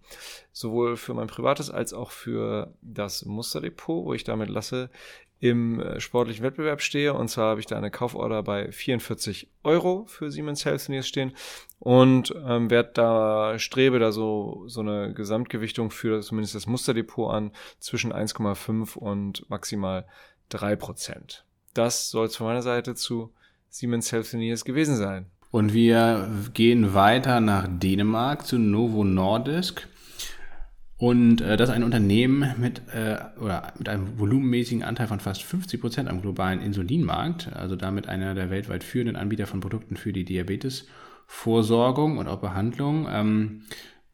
sowohl für mein privates als auch für das Musterdepot, wo ich damit lasse im äh, sportlichen Wettbewerb stehe. Und zwar habe ich da eine Kauforder bei 44 Euro für Siemens Healthineers stehen und ähm, werde da, strebe da so, so eine Gesamtgewichtung für zumindest das Musterdepot an zwischen 1,5 und maximal 3 Prozent. Das soll es von meiner Seite zu Siemens Healthineers gewesen sein. Und wir gehen weiter nach Dänemark zu Novo Nordisk. Und äh, das ist ein Unternehmen mit, äh, oder mit einem volumenmäßigen Anteil von fast 50 Prozent am globalen Insulinmarkt, also damit einer der weltweit führenden Anbieter von Produkten für die Diabetesvorsorgung und auch Behandlung. Ähm,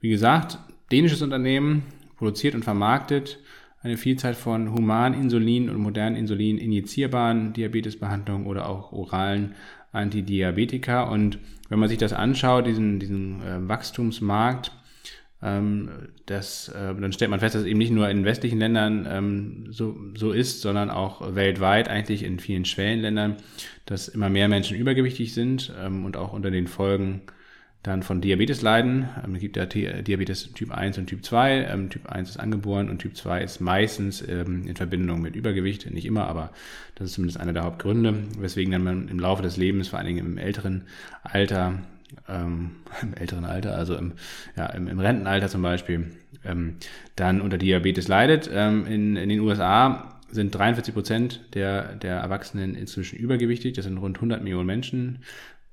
wie gesagt, dänisches Unternehmen, produziert und vermarktet eine Vielzahl von humanen Insulin und modernen Insulin injizierbaren Diabetesbehandlungen oder auch oralen Antidiabetika. Und wenn man sich das anschaut, diesen, diesen äh, Wachstumsmarkt, ähm, das, äh, dann stellt man fest, dass es eben nicht nur in westlichen Ländern ähm, so, so ist, sondern auch weltweit, eigentlich in vielen Schwellenländern, dass immer mehr Menschen übergewichtig sind ähm, und auch unter den Folgen dann von Diabetes leiden. Ähm, es gibt ja Diabetes Typ 1 und Typ 2. Ähm, typ 1 ist angeboren und Typ 2 ist meistens ähm, in Verbindung mit Übergewicht, nicht immer, aber das ist zumindest einer der Hauptgründe, weswegen dann man im Laufe des Lebens, vor allen Dingen im älteren Alter, ähm, im älteren Alter, also im, ja, im, im Rentenalter zum Beispiel, ähm, dann unter Diabetes leidet. Ähm, in, in den USA sind 43 Prozent der, der Erwachsenen inzwischen übergewichtig. Das sind rund 100 Millionen Menschen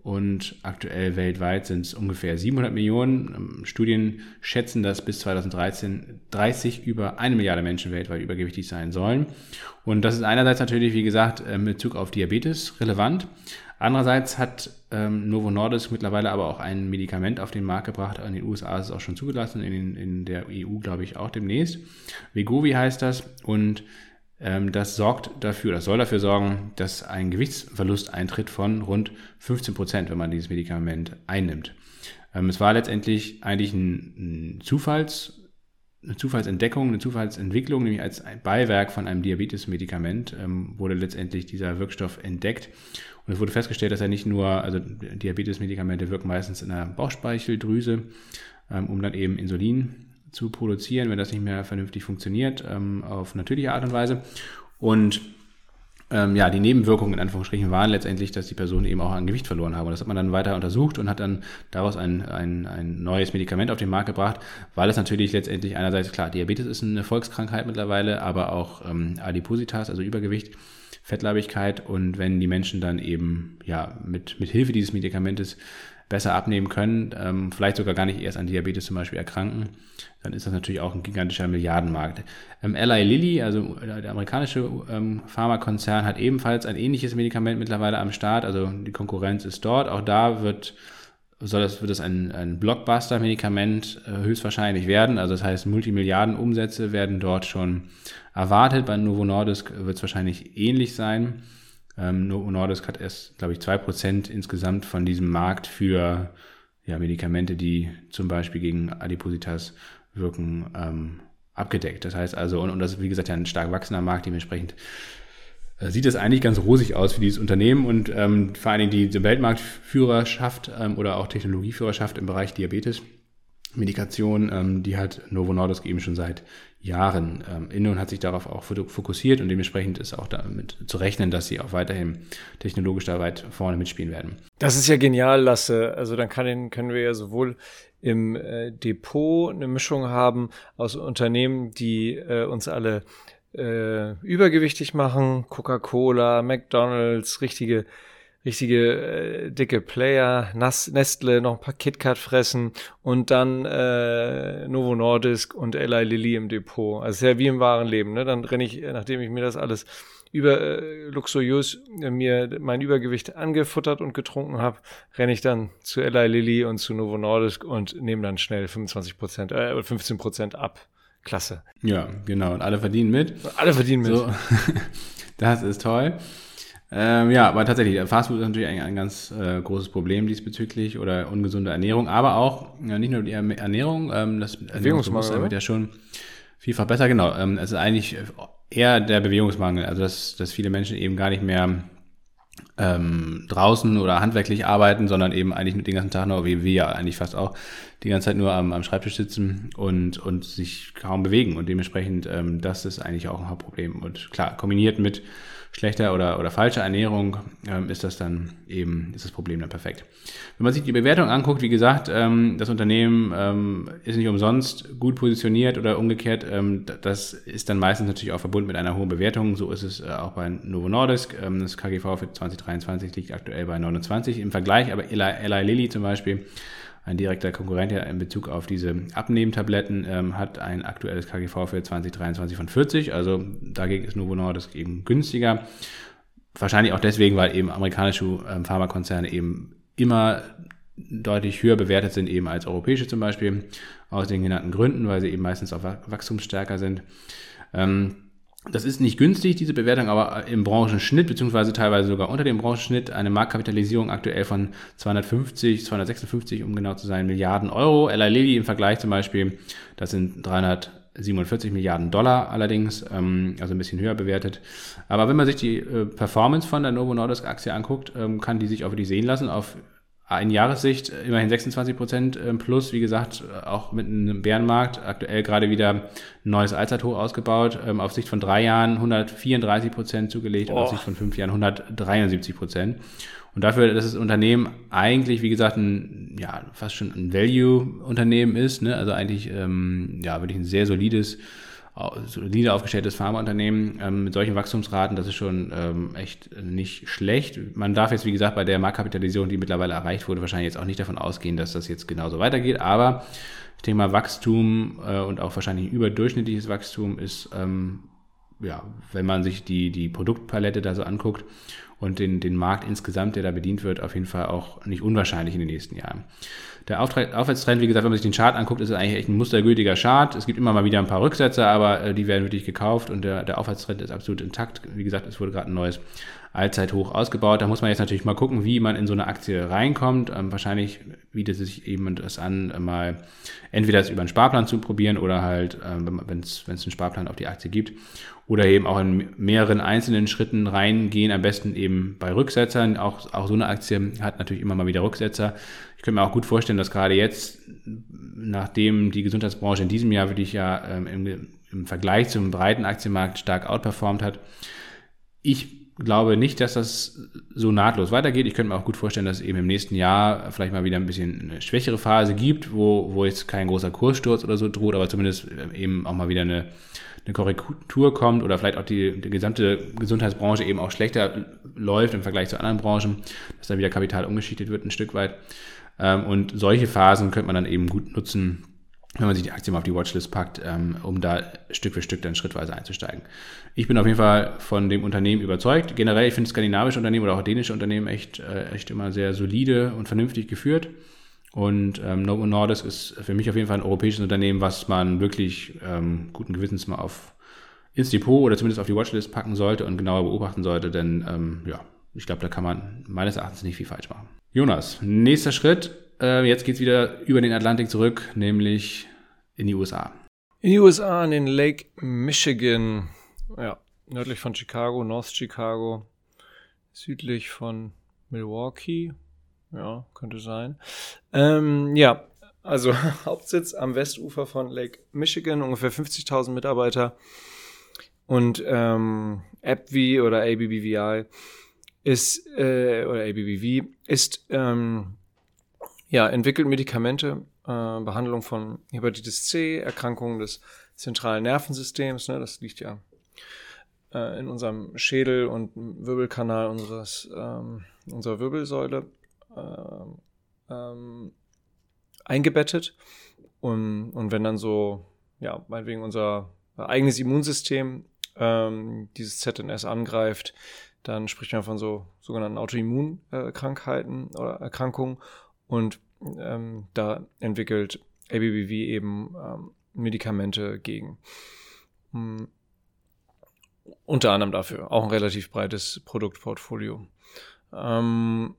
und aktuell weltweit sind es ungefähr 700 Millionen. Ähm, Studien schätzen, dass bis 2013 30 über eine Milliarde Menschen weltweit übergewichtig sein sollen. Und das ist einerseits natürlich, wie gesagt, in Bezug auf Diabetes relevant. Andererseits hat ähm, Novo Nordisk mittlerweile aber auch ein Medikament auf den Markt gebracht. In den USA ist es auch schon zugelassen, in, in der EU glaube ich auch demnächst. Vegovi heißt das und ähm, das sorgt dafür, das soll dafür sorgen, dass ein Gewichtsverlust eintritt von rund 15 Prozent, wenn man dieses Medikament einnimmt. Ähm, es war letztendlich eigentlich ein, Zufalls, eine Zufallsentdeckung, eine Zufallsentwicklung, nämlich als Beiwerk von einem Diabetes-Medikament ähm, wurde letztendlich dieser Wirkstoff entdeckt. Und es wurde festgestellt, dass er nicht nur, also Diabetes-Medikamente wirken meistens in der Bauchspeicheldrüse, um dann eben Insulin zu produzieren, wenn das nicht mehr vernünftig funktioniert, ähm, auf natürliche Art und Weise. Und ähm, ja, die Nebenwirkungen in Anführungsstrichen waren letztendlich, dass die Personen eben auch an Gewicht verloren haben. Und das hat man dann weiter untersucht und hat dann daraus ein, ein, ein neues Medikament auf den Markt gebracht, weil es natürlich letztendlich einerseits, klar, Diabetes ist eine Volkskrankheit mittlerweile, aber auch ähm, Adipositas, also Übergewicht, Fettleibigkeit. Und wenn die Menschen dann eben ja mit, mit Hilfe dieses Medikamentes besser abnehmen können, ähm, vielleicht sogar gar nicht erst an Diabetes zum Beispiel erkranken, dann ist das natürlich auch ein gigantischer Milliardenmarkt. Ähm, Eli Lilly, also der amerikanische ähm, Pharmakonzern, hat ebenfalls ein ähnliches Medikament mittlerweile am Start. Also die Konkurrenz ist dort. Auch da wird soll das, wird es ein, ein Blockbuster-Medikament äh, höchstwahrscheinlich werden. Also das heißt, Multimilliarden-Umsätze werden dort schon erwartet. Bei Novo Nordisk wird es wahrscheinlich ähnlich sein. Ähm, Novo Nordisk hat erst, glaube ich, zwei Prozent insgesamt von diesem Markt für ja, Medikamente, die zum Beispiel gegen Adipositas wirken, ähm, abgedeckt. Das heißt also, und, und das ist wie gesagt ja ein stark wachsender Markt, dementsprechend äh, sieht es eigentlich ganz rosig aus für dieses Unternehmen und ähm, vor allen Dingen die, die Weltmarktführerschaft ähm, oder auch Technologieführerschaft im Bereich Diabetes. Medikation, ähm, die hat Novo Nordisk eben schon seit Jahren ähm, und hat sich darauf auch fokussiert und dementsprechend ist auch damit zu rechnen, dass sie auch weiterhin technologisch da weit vorne mitspielen werden. Das ist ja genial, Lasse. Also dann kann, können wir ja sowohl im äh, Depot eine Mischung haben aus Unternehmen, die äh, uns alle äh, übergewichtig machen, Coca-Cola, McDonald's, richtige richtige äh, dicke Player, Nas Nestle, noch ein paar KitKat fressen und dann äh, Novo Nordisk und Eli Lilly im Depot. Also sehr wie im wahren Leben. Ne? Dann renne ich, nachdem ich mir das alles über äh, luxuriös äh, mir mein Übergewicht angefuttert und getrunken habe, renne ich dann zu Eli Lilly und zu Novo Nordisk und nehme dann schnell 25 Prozent äh, oder 15 Prozent ab. Klasse. Ja, genau. Und alle verdienen mit. Alle verdienen mit. So. das ist toll. Ähm, ja, aber tatsächlich, Fastfood ist natürlich ein, ein ganz äh, großes Problem diesbezüglich oder ungesunde Ernährung, aber auch ja, nicht nur die Ernährung, ähm, das Ernährungsbewusstsein wird ja schon vielfach besser, genau. Ähm, es ist eigentlich eher der Bewegungsmangel, also dass, dass viele Menschen eben gar nicht mehr ähm, draußen oder handwerklich arbeiten, sondern eben eigentlich den ganzen Tag nur, wie wir ja eigentlich fast auch, die ganze Zeit nur am, am Schreibtisch sitzen und, und sich kaum bewegen. Und dementsprechend, ähm, das ist eigentlich auch ein Hauptproblem. Und klar, kombiniert mit schlechter oder, oder falscher Ernährung ähm, ist das dann eben, ist das Problem dann perfekt. Wenn man sich die Bewertung anguckt, wie gesagt, ähm, das Unternehmen ähm, ist nicht umsonst gut positioniert oder umgekehrt. Ähm, das ist dann meistens natürlich auch verbunden mit einer hohen Bewertung. So ist es äh, auch bei Novo Nordisk. Ähm, das KGV für 2023 liegt aktuell bei 29 im Vergleich, aber Eli, Eli Lilly zum Beispiel ein direkter Konkurrent in Bezug auf diese Abnehmtabletten ähm, hat ein aktuelles KGV für 2023 von 40. Also dagegen ist Novo Nordisk eben günstiger. Wahrscheinlich auch deswegen, weil eben amerikanische ähm, Pharmakonzerne eben immer deutlich höher bewertet sind eben als europäische zum Beispiel, aus den genannten Gründen, weil sie eben meistens auch wachstumsstärker sind. Ähm, das ist nicht günstig, diese Bewertung, aber im Branchenschnitt, beziehungsweise teilweise sogar unter dem Branchenschnitt, eine Marktkapitalisierung aktuell von 250, 256, um genau zu sein, Milliarden Euro. Ella Lilly im Vergleich zum Beispiel, das sind 347 Milliarden Dollar allerdings, ähm, also ein bisschen höher bewertet. Aber wenn man sich die äh, Performance von der Novo Nordisk Aktie anguckt, ähm, kann die sich auch wirklich sehen lassen auf in Jahressicht immerhin 26 Prozent ähm, plus, wie gesagt, auch mit einem Bärenmarkt. Aktuell gerade wieder ein neues Allzeithoch ausgebaut. Ähm, auf Sicht von drei Jahren 134 Prozent zugelegt oh. und auf Sicht von fünf Jahren 173 Prozent. Und dafür, dass das Unternehmen eigentlich, wie gesagt, ein, ja, fast schon ein Value-Unternehmen ist, ne? also eigentlich, ähm, ja, wirklich ein sehr solides solide aufgestelltes Pharmaunternehmen ähm, mit solchen Wachstumsraten, das ist schon ähm, echt nicht schlecht. Man darf jetzt, wie gesagt, bei der Marktkapitalisierung, die mittlerweile erreicht wurde, wahrscheinlich jetzt auch nicht davon ausgehen, dass das jetzt genauso weitergeht. Aber mal, Wachstum äh, und auch wahrscheinlich überdurchschnittliches Wachstum ist, ähm, ja, wenn man sich die, die Produktpalette da so anguckt und den, den Markt insgesamt, der da bedient wird, auf jeden Fall auch nicht unwahrscheinlich in den nächsten Jahren. Der Aufwärtstrend, wie gesagt, wenn man sich den Chart anguckt, ist es eigentlich echt ein mustergültiger Chart. Es gibt immer mal wieder ein paar Rücksätze, aber äh, die werden wirklich gekauft und der, der Aufwärtstrend ist absolut intakt. Wie gesagt, es wurde gerade ein neues Allzeithoch ausgebaut. Da muss man jetzt natürlich mal gucken, wie man in so eine Aktie reinkommt. Ähm, wahrscheinlich bietet es sich eben das an, mal entweder das über einen Sparplan zu probieren oder halt, ähm, wenn es einen Sparplan auf die Aktie gibt oder eben auch in mehreren einzelnen Schritten reingehen, am besten eben bei Rücksetzern. Auch, auch so eine Aktie hat natürlich immer mal wieder Rücksetzer. Könnte mir auch gut vorstellen, dass gerade jetzt, nachdem die Gesundheitsbranche in diesem Jahr wirklich ja ähm, im, im Vergleich zum breiten Aktienmarkt stark outperformt hat, ich glaube nicht, dass das so nahtlos weitergeht. Ich könnte mir auch gut vorstellen, dass es eben im nächsten Jahr vielleicht mal wieder ein bisschen eine schwächere Phase gibt, wo, wo jetzt kein großer Kurssturz oder so droht, aber zumindest eben auch mal wieder eine, eine Korrektur kommt oder vielleicht auch die, die gesamte Gesundheitsbranche eben auch schlechter läuft im Vergleich zu anderen Branchen, dass da wieder Kapital umgeschichtet wird ein Stück weit. Ähm, und solche Phasen könnte man dann eben gut nutzen, wenn man sich die Aktien mal auf die Watchlist packt, ähm, um da Stück für Stück dann schrittweise einzusteigen. Ich bin auf jeden Fall von dem Unternehmen überzeugt. Generell, ich finde skandinavische Unternehmen oder auch dänische Unternehmen echt, äh, echt immer sehr solide und vernünftig geführt. Und ähm, Novo Nordisk ist für mich auf jeden Fall ein europäisches Unternehmen, was man wirklich ähm, guten Gewissens mal auf ins Depot oder zumindest auf die Watchlist packen sollte und genauer beobachten sollte, denn ähm, ja, ich glaube, da kann man meines Erachtens nicht viel falsch machen. Jonas, nächster Schritt. Äh, jetzt geht's wieder über den Atlantik zurück, nämlich in die USA. In die USA, in den Lake Michigan, ja, nördlich von Chicago, North Chicago, südlich von Milwaukee, ja, könnte sein. Ähm, ja, also Hauptsitz am Westufer von Lake Michigan, ungefähr 50.000 Mitarbeiter. Und ähm, AbbVie oder ABBVI ist, äh, oder ABBV ist, ähm, ja, entwickelt Medikamente, äh, Behandlung von Hepatitis C, Erkrankungen des zentralen Nervensystems, ne, das liegt ja äh, in unserem Schädel und Wirbelkanal unseres, ähm, unserer Wirbelsäule ähm, ähm, eingebettet. Und, und wenn dann so, ja, meinetwegen unser eigenes Immunsystem ähm, dieses ZNS angreift, dann spricht man von so sogenannten Autoimmunkrankheiten oder Erkrankungen. Und ähm, da entwickelt ABBV eben ähm, Medikamente gegen. Hm. unter anderem dafür. Auch ein relativ breites Produktportfolio. Ähm,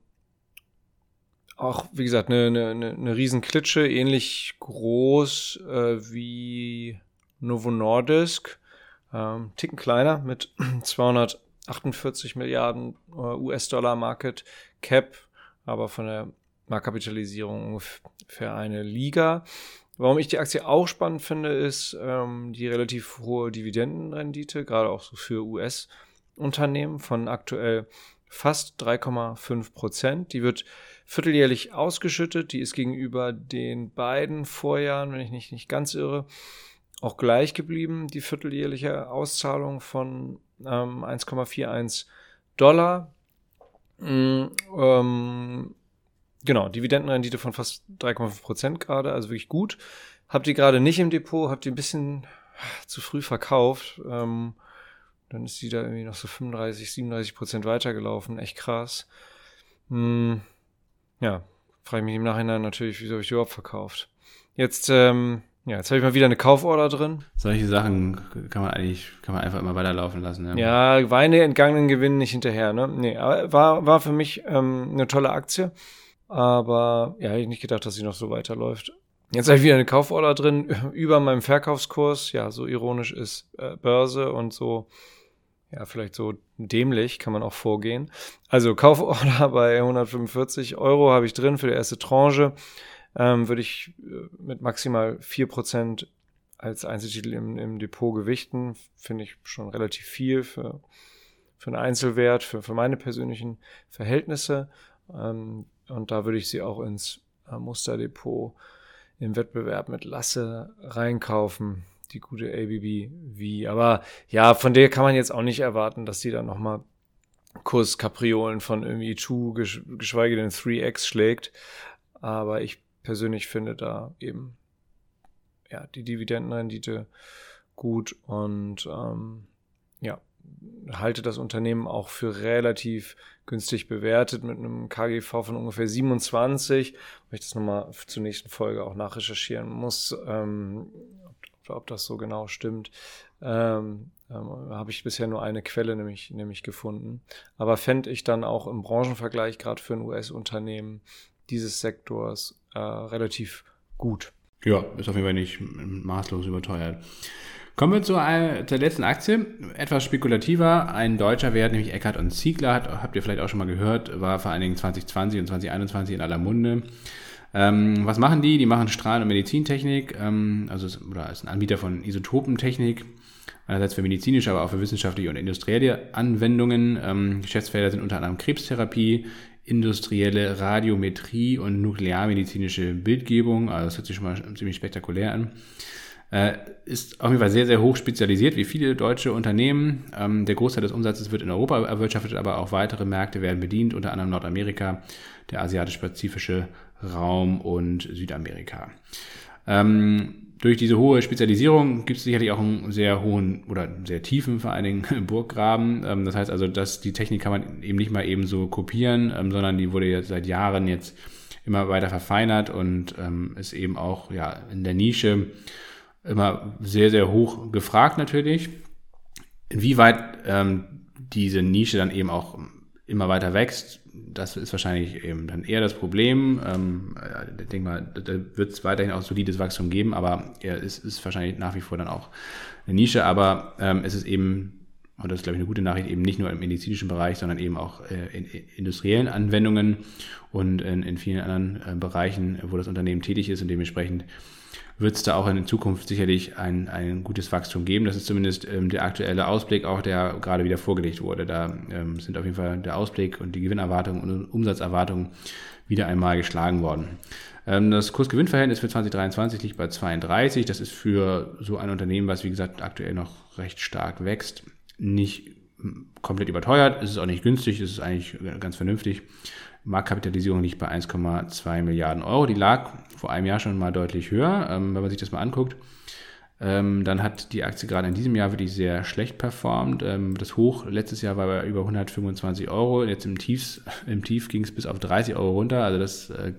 auch, wie gesagt, eine, eine, eine Riesenklitsche, ähnlich groß äh, wie Novo Nordisk. Ähm, Ticken kleiner mit 248 Milliarden äh, US-Dollar Market Cap, aber von der Marktkapitalisierung ungefähr eine Liga. Warum ich die Aktie auch spannend finde, ist ähm, die relativ hohe Dividendenrendite, gerade auch so für US-Unternehmen von aktuell fast 3,5 Prozent. Die wird vierteljährlich ausgeschüttet. Die ist gegenüber den beiden Vorjahren, wenn ich nicht, nicht ganz irre, auch gleich geblieben. Die vierteljährliche Auszahlung von ähm, 1,41 Dollar. Mm, ähm, Genau, Dividendenrendite von fast 3,5 Prozent gerade, also wirklich gut. Habt ihr gerade nicht im Depot, habt ihr ein bisschen zu früh verkauft. Ähm, dann ist die da irgendwie noch so 35, 37 Prozent weitergelaufen. Echt krass. Hm, ja, frage ich mich im Nachhinein natürlich, wieso habe ich die überhaupt verkauft. Jetzt, ähm, ja, jetzt habe ich mal wieder eine Kauforder drin. Solche Sachen kann man eigentlich, kann man einfach immer weiterlaufen lassen. Ja, ja Weine entgangenen Gewinnen nicht hinterher, ne? Nee, aber war, war für mich ähm, eine tolle Aktie. Aber ja, hätte ich nicht gedacht, dass sie noch so weiterläuft. Jetzt habe ich wieder eine Kauforder drin über meinem Verkaufskurs. Ja, so ironisch ist äh, Börse und so, ja, vielleicht so dämlich kann man auch vorgehen. Also Kauforder bei 145 Euro habe ich drin für die erste Tranche. Ähm, würde ich äh, mit maximal 4% als Einzeltitel im, im Depot gewichten. Finde ich schon relativ viel für, für einen Einzelwert, für, für meine persönlichen Verhältnisse. Ähm, und da würde ich sie auch ins äh, Musterdepot im Wettbewerb mit Lasse reinkaufen. Die gute ABB V. Aber ja, von der kann man jetzt auch nicht erwarten, dass die dann nochmal Kurskapriolen von irgendwie 2, geschweige denn 3x schlägt. Aber ich persönlich finde da eben ja, die Dividendenrendite gut und ähm, ja, halte das Unternehmen auch für relativ günstig bewertet mit einem KGV von ungefähr 27, weil ich das nochmal zur nächsten Folge auch nachrecherchieren muss, ähm, ob, das so genau stimmt. Ähm, ähm, habe ich bisher nur eine Quelle nämlich, nämlich gefunden. Aber fände ich dann auch im Branchenvergleich, gerade für ein US-Unternehmen dieses Sektors, äh, relativ gut. Ja, ist auf jeden Fall nicht maßlos überteuert. Kommen wir zur, äh, zur letzten Aktie. Etwas spekulativer. Ein deutscher Wert, nämlich Eckert und Ziegler, hat, habt ihr vielleicht auch schon mal gehört, war vor allen Dingen 2020 und 2021 in aller Munde. Ähm, was machen die? Die machen Strahlen- und Medizintechnik, ähm, also ist, oder ist ein Anbieter von Isotopentechnik, einerseits für medizinische, aber auch für wissenschaftliche und industrielle Anwendungen. Ähm, Geschäftsfelder sind unter anderem Krebstherapie, industrielle Radiometrie und nuklearmedizinische Bildgebung. Also das hört sich schon mal ziemlich spektakulär an. Äh, ist auf jeden Fall sehr, sehr hoch spezialisiert, wie viele deutsche Unternehmen. Ähm, der Großteil des Umsatzes wird in Europa erwirtschaftet, aber auch weitere Märkte werden bedient, unter anderem Nordamerika, der asiatisch-pazifische Raum und Südamerika. Ähm, durch diese hohe Spezialisierung gibt es sicherlich auch einen sehr hohen oder sehr tiefen, vor allen Dingen Burggraben. Ähm, das heißt also, dass die Technik kann man eben nicht mal eben so kopieren, ähm, sondern die wurde jetzt seit Jahren jetzt immer weiter verfeinert und ähm, ist eben auch ja in der Nische immer sehr, sehr hoch gefragt natürlich. Inwieweit ähm, diese Nische dann eben auch immer weiter wächst, das ist wahrscheinlich eben dann eher das Problem. Ähm, ich denke mal, da wird es weiterhin auch solides Wachstum geben, aber ja, es ist wahrscheinlich nach wie vor dann auch eine Nische, aber ähm, es ist eben, und das ist glaube ich eine gute Nachricht, eben nicht nur im medizinischen Bereich, sondern eben auch äh, in, in industriellen Anwendungen und in, in vielen anderen äh, Bereichen, wo das Unternehmen tätig ist und dementsprechend wird es da auch in Zukunft sicherlich ein, ein gutes Wachstum geben. Das ist zumindest ähm, der aktuelle Ausblick, auch der gerade wieder vorgelegt wurde. Da ähm, sind auf jeden Fall der Ausblick und die Gewinnerwartungen und Umsatzerwartungen wieder einmal geschlagen worden. Ähm, das Kursgewinnverhältnis für 2023 liegt bei 32. Das ist für so ein Unternehmen, was wie gesagt aktuell noch recht stark wächst, nicht komplett überteuert. Es ist auch nicht günstig, es ist eigentlich ganz vernünftig. Marktkapitalisierung liegt bei 1,2 Milliarden Euro. Die lag vor einem Jahr schon mal deutlich höher, ähm, wenn man sich das mal anguckt. Ähm, dann hat die Aktie gerade in diesem Jahr wirklich sehr schlecht performt. Ähm, das Hoch letztes Jahr war bei über 125 Euro. Jetzt im, Tiefs, im Tief ging es bis auf 30 Euro runter. Also das äh,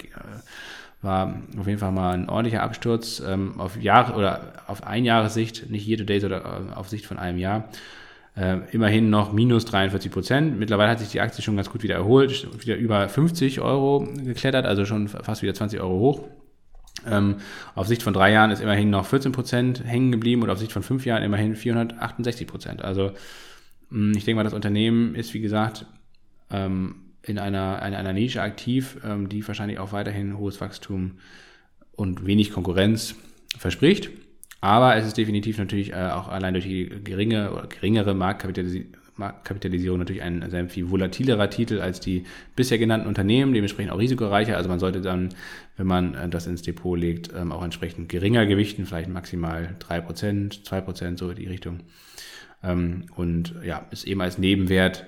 war auf jeden Fall mal ein ordentlicher Absturz auf Jahre oder auf ein Jahressicht, nicht jede Day, sondern äh, auf Sicht von einem Jahr äh, immerhin noch minus 43 Prozent. Mittlerweile hat sich die Aktie schon ganz gut wieder erholt, wieder über 50 Euro geklettert, also schon fast wieder 20 Euro hoch. Ähm, auf Sicht von drei Jahren ist immerhin noch 14 Prozent hängen geblieben und auf Sicht von fünf Jahren immerhin 468 Prozent. Also mh, ich denke mal, das Unternehmen ist, wie gesagt, ähm, in einer, in einer Nische aktiv, ähm, die wahrscheinlich auch weiterhin hohes Wachstum und wenig Konkurrenz verspricht. Aber es ist definitiv natürlich äh, auch allein durch die geringe oder geringere Marktkapitalisierung Marktkapitalisierung natürlich ein sehr viel volatilerer Titel als die bisher genannten Unternehmen, dementsprechend auch risikoreicher. Also man sollte dann, wenn man äh, das ins Depot legt, ähm, auch entsprechend geringer gewichten, vielleicht maximal 3%, 2%, so in die Richtung. Ähm, und ja, ist eben als Nebenwert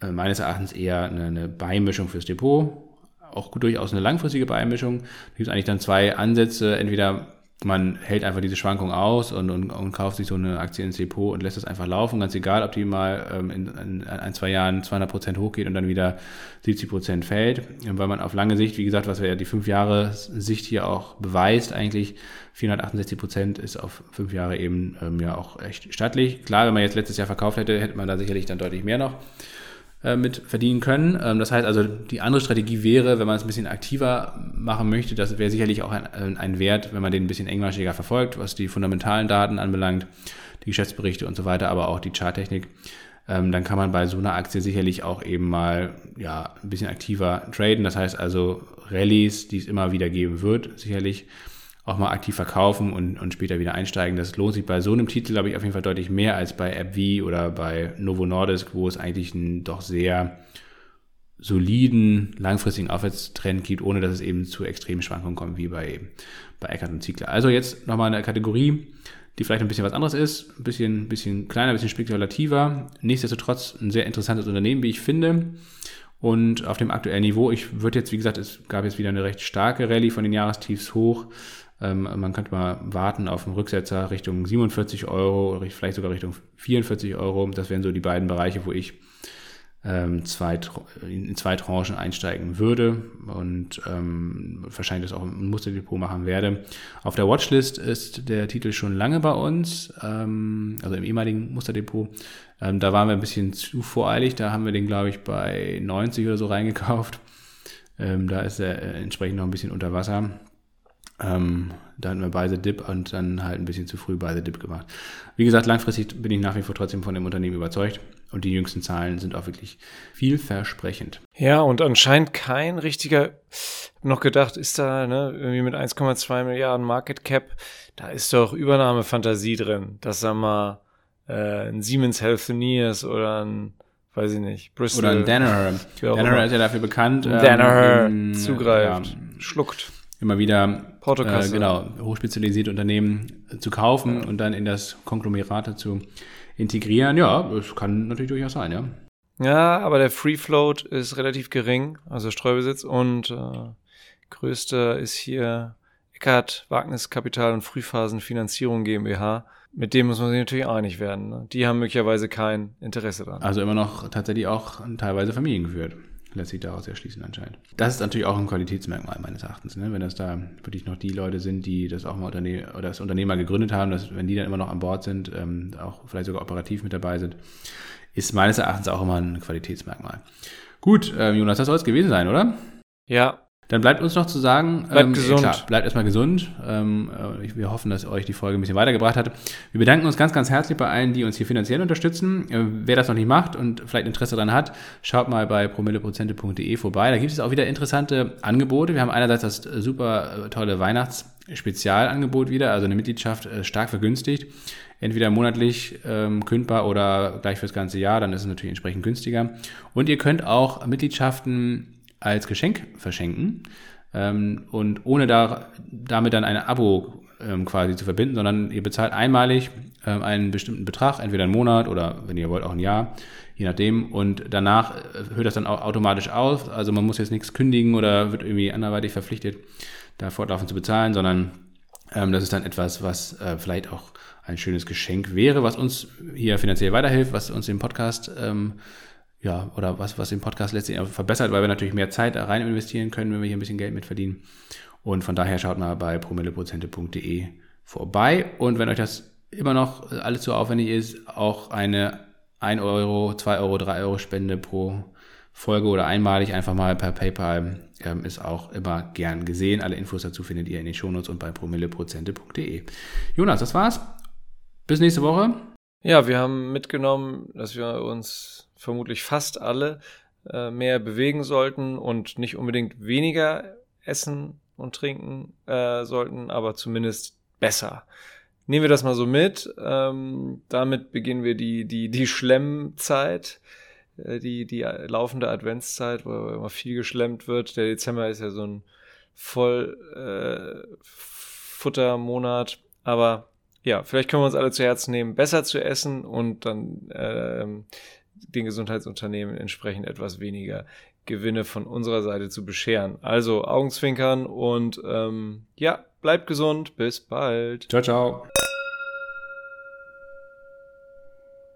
äh, meines Erachtens eher eine, eine Beimischung fürs Depot, auch durchaus eine langfristige Beimischung. Da gibt es eigentlich dann zwei Ansätze. Entweder man hält einfach diese Schwankung aus und, und, und kauft sich so eine Aktie ins Depot und lässt es einfach laufen, ganz egal, ob die mal ähm, in, in, ein, zwei Jahren 200 Prozent hochgeht und dann wieder 70 Prozent fällt, weil man auf lange Sicht, wie gesagt, was ja die fünf Jahre Sicht hier auch beweist, eigentlich 468 Prozent ist auf fünf Jahre eben ähm, ja auch echt stattlich. Klar, wenn man jetzt letztes Jahr verkauft hätte, hätte man da sicherlich dann deutlich mehr noch äh, mit verdienen können. Ähm, das heißt also, die andere Strategie wäre, wenn man es ein bisschen aktiver machen möchte, das wäre sicherlich auch ein, ein Wert, wenn man den ein bisschen engmaschiger verfolgt, was die fundamentalen Daten anbelangt, die Geschäftsberichte und so weiter, aber auch die Charttechnik. Ähm, dann kann man bei so einer Aktie sicherlich auch eben mal ja, ein bisschen aktiver traden. Das heißt also Rallyes, die es immer wieder geben wird, sicherlich auch mal aktiv verkaufen und, und später wieder einsteigen. Das lohnt sich bei so einem Titel, glaube ich, auf jeden Fall deutlich mehr als bei AppV oder bei Novo Nordisk, wo es eigentlich einen doch sehr soliden, langfristigen Aufwärtstrend gibt, ohne dass es eben zu extremen Schwankungen kommt, wie bei, bei Eckert und Ziegler. Also jetzt nochmal eine Kategorie, die vielleicht ein bisschen was anderes ist, ein bisschen, bisschen kleiner, ein bisschen spekulativer. Nichtsdestotrotz ein sehr interessantes Unternehmen, wie ich finde. Und auf dem aktuellen Niveau, ich würde jetzt, wie gesagt, es gab jetzt wieder eine recht starke Rallye von den Jahrestiefs hoch. Ähm, man könnte mal warten auf einen Rücksetzer Richtung 47 Euro, vielleicht sogar Richtung 44 Euro. Das wären so die beiden Bereiche, wo ich ähm, in zwei Tranchen einsteigen würde und ähm, wahrscheinlich das auch im Musterdepot machen werde. Auf der Watchlist ist der Titel schon lange bei uns, also im ehemaligen Musterdepot. Da waren wir ein bisschen zu voreilig, da haben wir den, glaube ich, bei 90 oder so reingekauft. Da ist er äh, entsprechend noch ein bisschen unter Wasser. Ähm, da hatten wir Buy the Dip und dann halt ein bisschen zu früh Buy the Dip gemacht. Wie gesagt, langfristig bin ich nach wie vor trotzdem von dem Unternehmen überzeugt und die jüngsten Zahlen sind auch wirklich vielversprechend. Ja, und anscheinend kein richtiger, noch gedacht, ist da ne, irgendwie mit 1,2 Milliarden Market Cap, da ist doch Übernahmefantasie drin, dass da mal äh, ein Siemens Healthineers oder ein weiß ich nicht, Bristol. Oder ein Danaher. Danaher ist ja dafür bekannt. Ähm, Danaher zugreift, ja, schluckt immer wieder äh, genau, hochspezialisierte Unternehmen zu kaufen und dann in das Konglomerat zu integrieren. Ja, das kann natürlich durchaus sein, ja. Ja, aber der Free Float ist relativ gering, also Streubesitz und äh, größter ist hier Eckert Wagniskapital und Frühphasenfinanzierung GmbH. Mit dem muss man sich natürlich einig werden. Ne? Die haben möglicherweise kein Interesse daran. Also immer noch tatsächlich auch teilweise familiengeführt lässt sich daraus erschließen anscheinend. Das ist natürlich auch ein Qualitätsmerkmal meines Erachtens, ne? wenn das da wirklich noch die Leute sind, die das auch mal Unterne oder das Unternehmer gegründet haben, dass wenn die dann immer noch an Bord sind, ähm, auch vielleicht sogar operativ mit dabei sind, ist meines Erachtens auch immer ein Qualitätsmerkmal. Gut, ähm, Jonas, das soll es gewesen sein, oder? Ja, dann bleibt uns noch zu sagen, bleibt ähm, gesund. Klar, bleibt erstmal gesund. Ähm, äh, wir hoffen, dass euch die Folge ein bisschen weitergebracht hat. Wir bedanken uns ganz, ganz herzlich bei allen, die uns hier finanziell unterstützen. Äh, wer das noch nicht macht und vielleicht Interesse daran hat, schaut mal bei promilleprozente.de vorbei. Da gibt es auch wieder interessante Angebote. Wir haben einerseits das super äh, tolle Weihnachtsspezialangebot wieder, also eine Mitgliedschaft äh, stark vergünstigt. Entweder monatlich ähm, kündbar oder gleich fürs ganze Jahr, dann ist es natürlich entsprechend günstiger. Und ihr könnt auch Mitgliedschaften als Geschenk verschenken ähm, und ohne da, damit dann ein Abo ähm, quasi zu verbinden, sondern ihr bezahlt einmalig ähm, einen bestimmten Betrag, entweder einen Monat oder wenn ihr wollt auch ein Jahr, je nachdem. Und danach äh, hört das dann auch automatisch auf. Also man muss jetzt nichts kündigen oder wird irgendwie anderweitig verpflichtet, da fortlaufend zu bezahlen, sondern ähm, das ist dann etwas, was äh, vielleicht auch ein schönes Geschenk wäre, was uns hier finanziell weiterhilft, was uns den Podcast ähm, ja, oder was, was den Podcast letztendlich verbessert, weil wir natürlich mehr Zeit rein investieren können, wenn wir hier ein bisschen Geld mit verdienen. Und von daher schaut mal bei promilleprozente.de vorbei. Und wenn euch das immer noch alles zu aufwendig ist, auch eine 1 Euro, 2 Euro, 3 Euro Spende pro Folge oder einmalig einfach mal per PayPal ähm, ist auch immer gern gesehen. Alle Infos dazu findet ihr in den Shownotes und bei promilleprozente.de. Jonas, das war's. Bis nächste Woche. Ja, wir haben mitgenommen, dass wir uns vermutlich fast alle äh, mehr bewegen sollten und nicht unbedingt weniger essen und trinken äh, sollten, aber zumindest besser. Nehmen wir das mal so mit. Ähm, damit beginnen wir die, die, die Schlemmzeit, äh, die, die laufende Adventszeit, wo immer viel geschlemmt wird. Der Dezember ist ja so ein Vollfuttermonat. Äh, aber ja, vielleicht können wir uns alle zu Herzen nehmen, besser zu essen und dann ähm, den Gesundheitsunternehmen entsprechend etwas weniger Gewinne von unserer Seite zu bescheren. Also Augenzwinkern und ähm, ja, bleibt gesund. Bis bald. Ciao, ciao.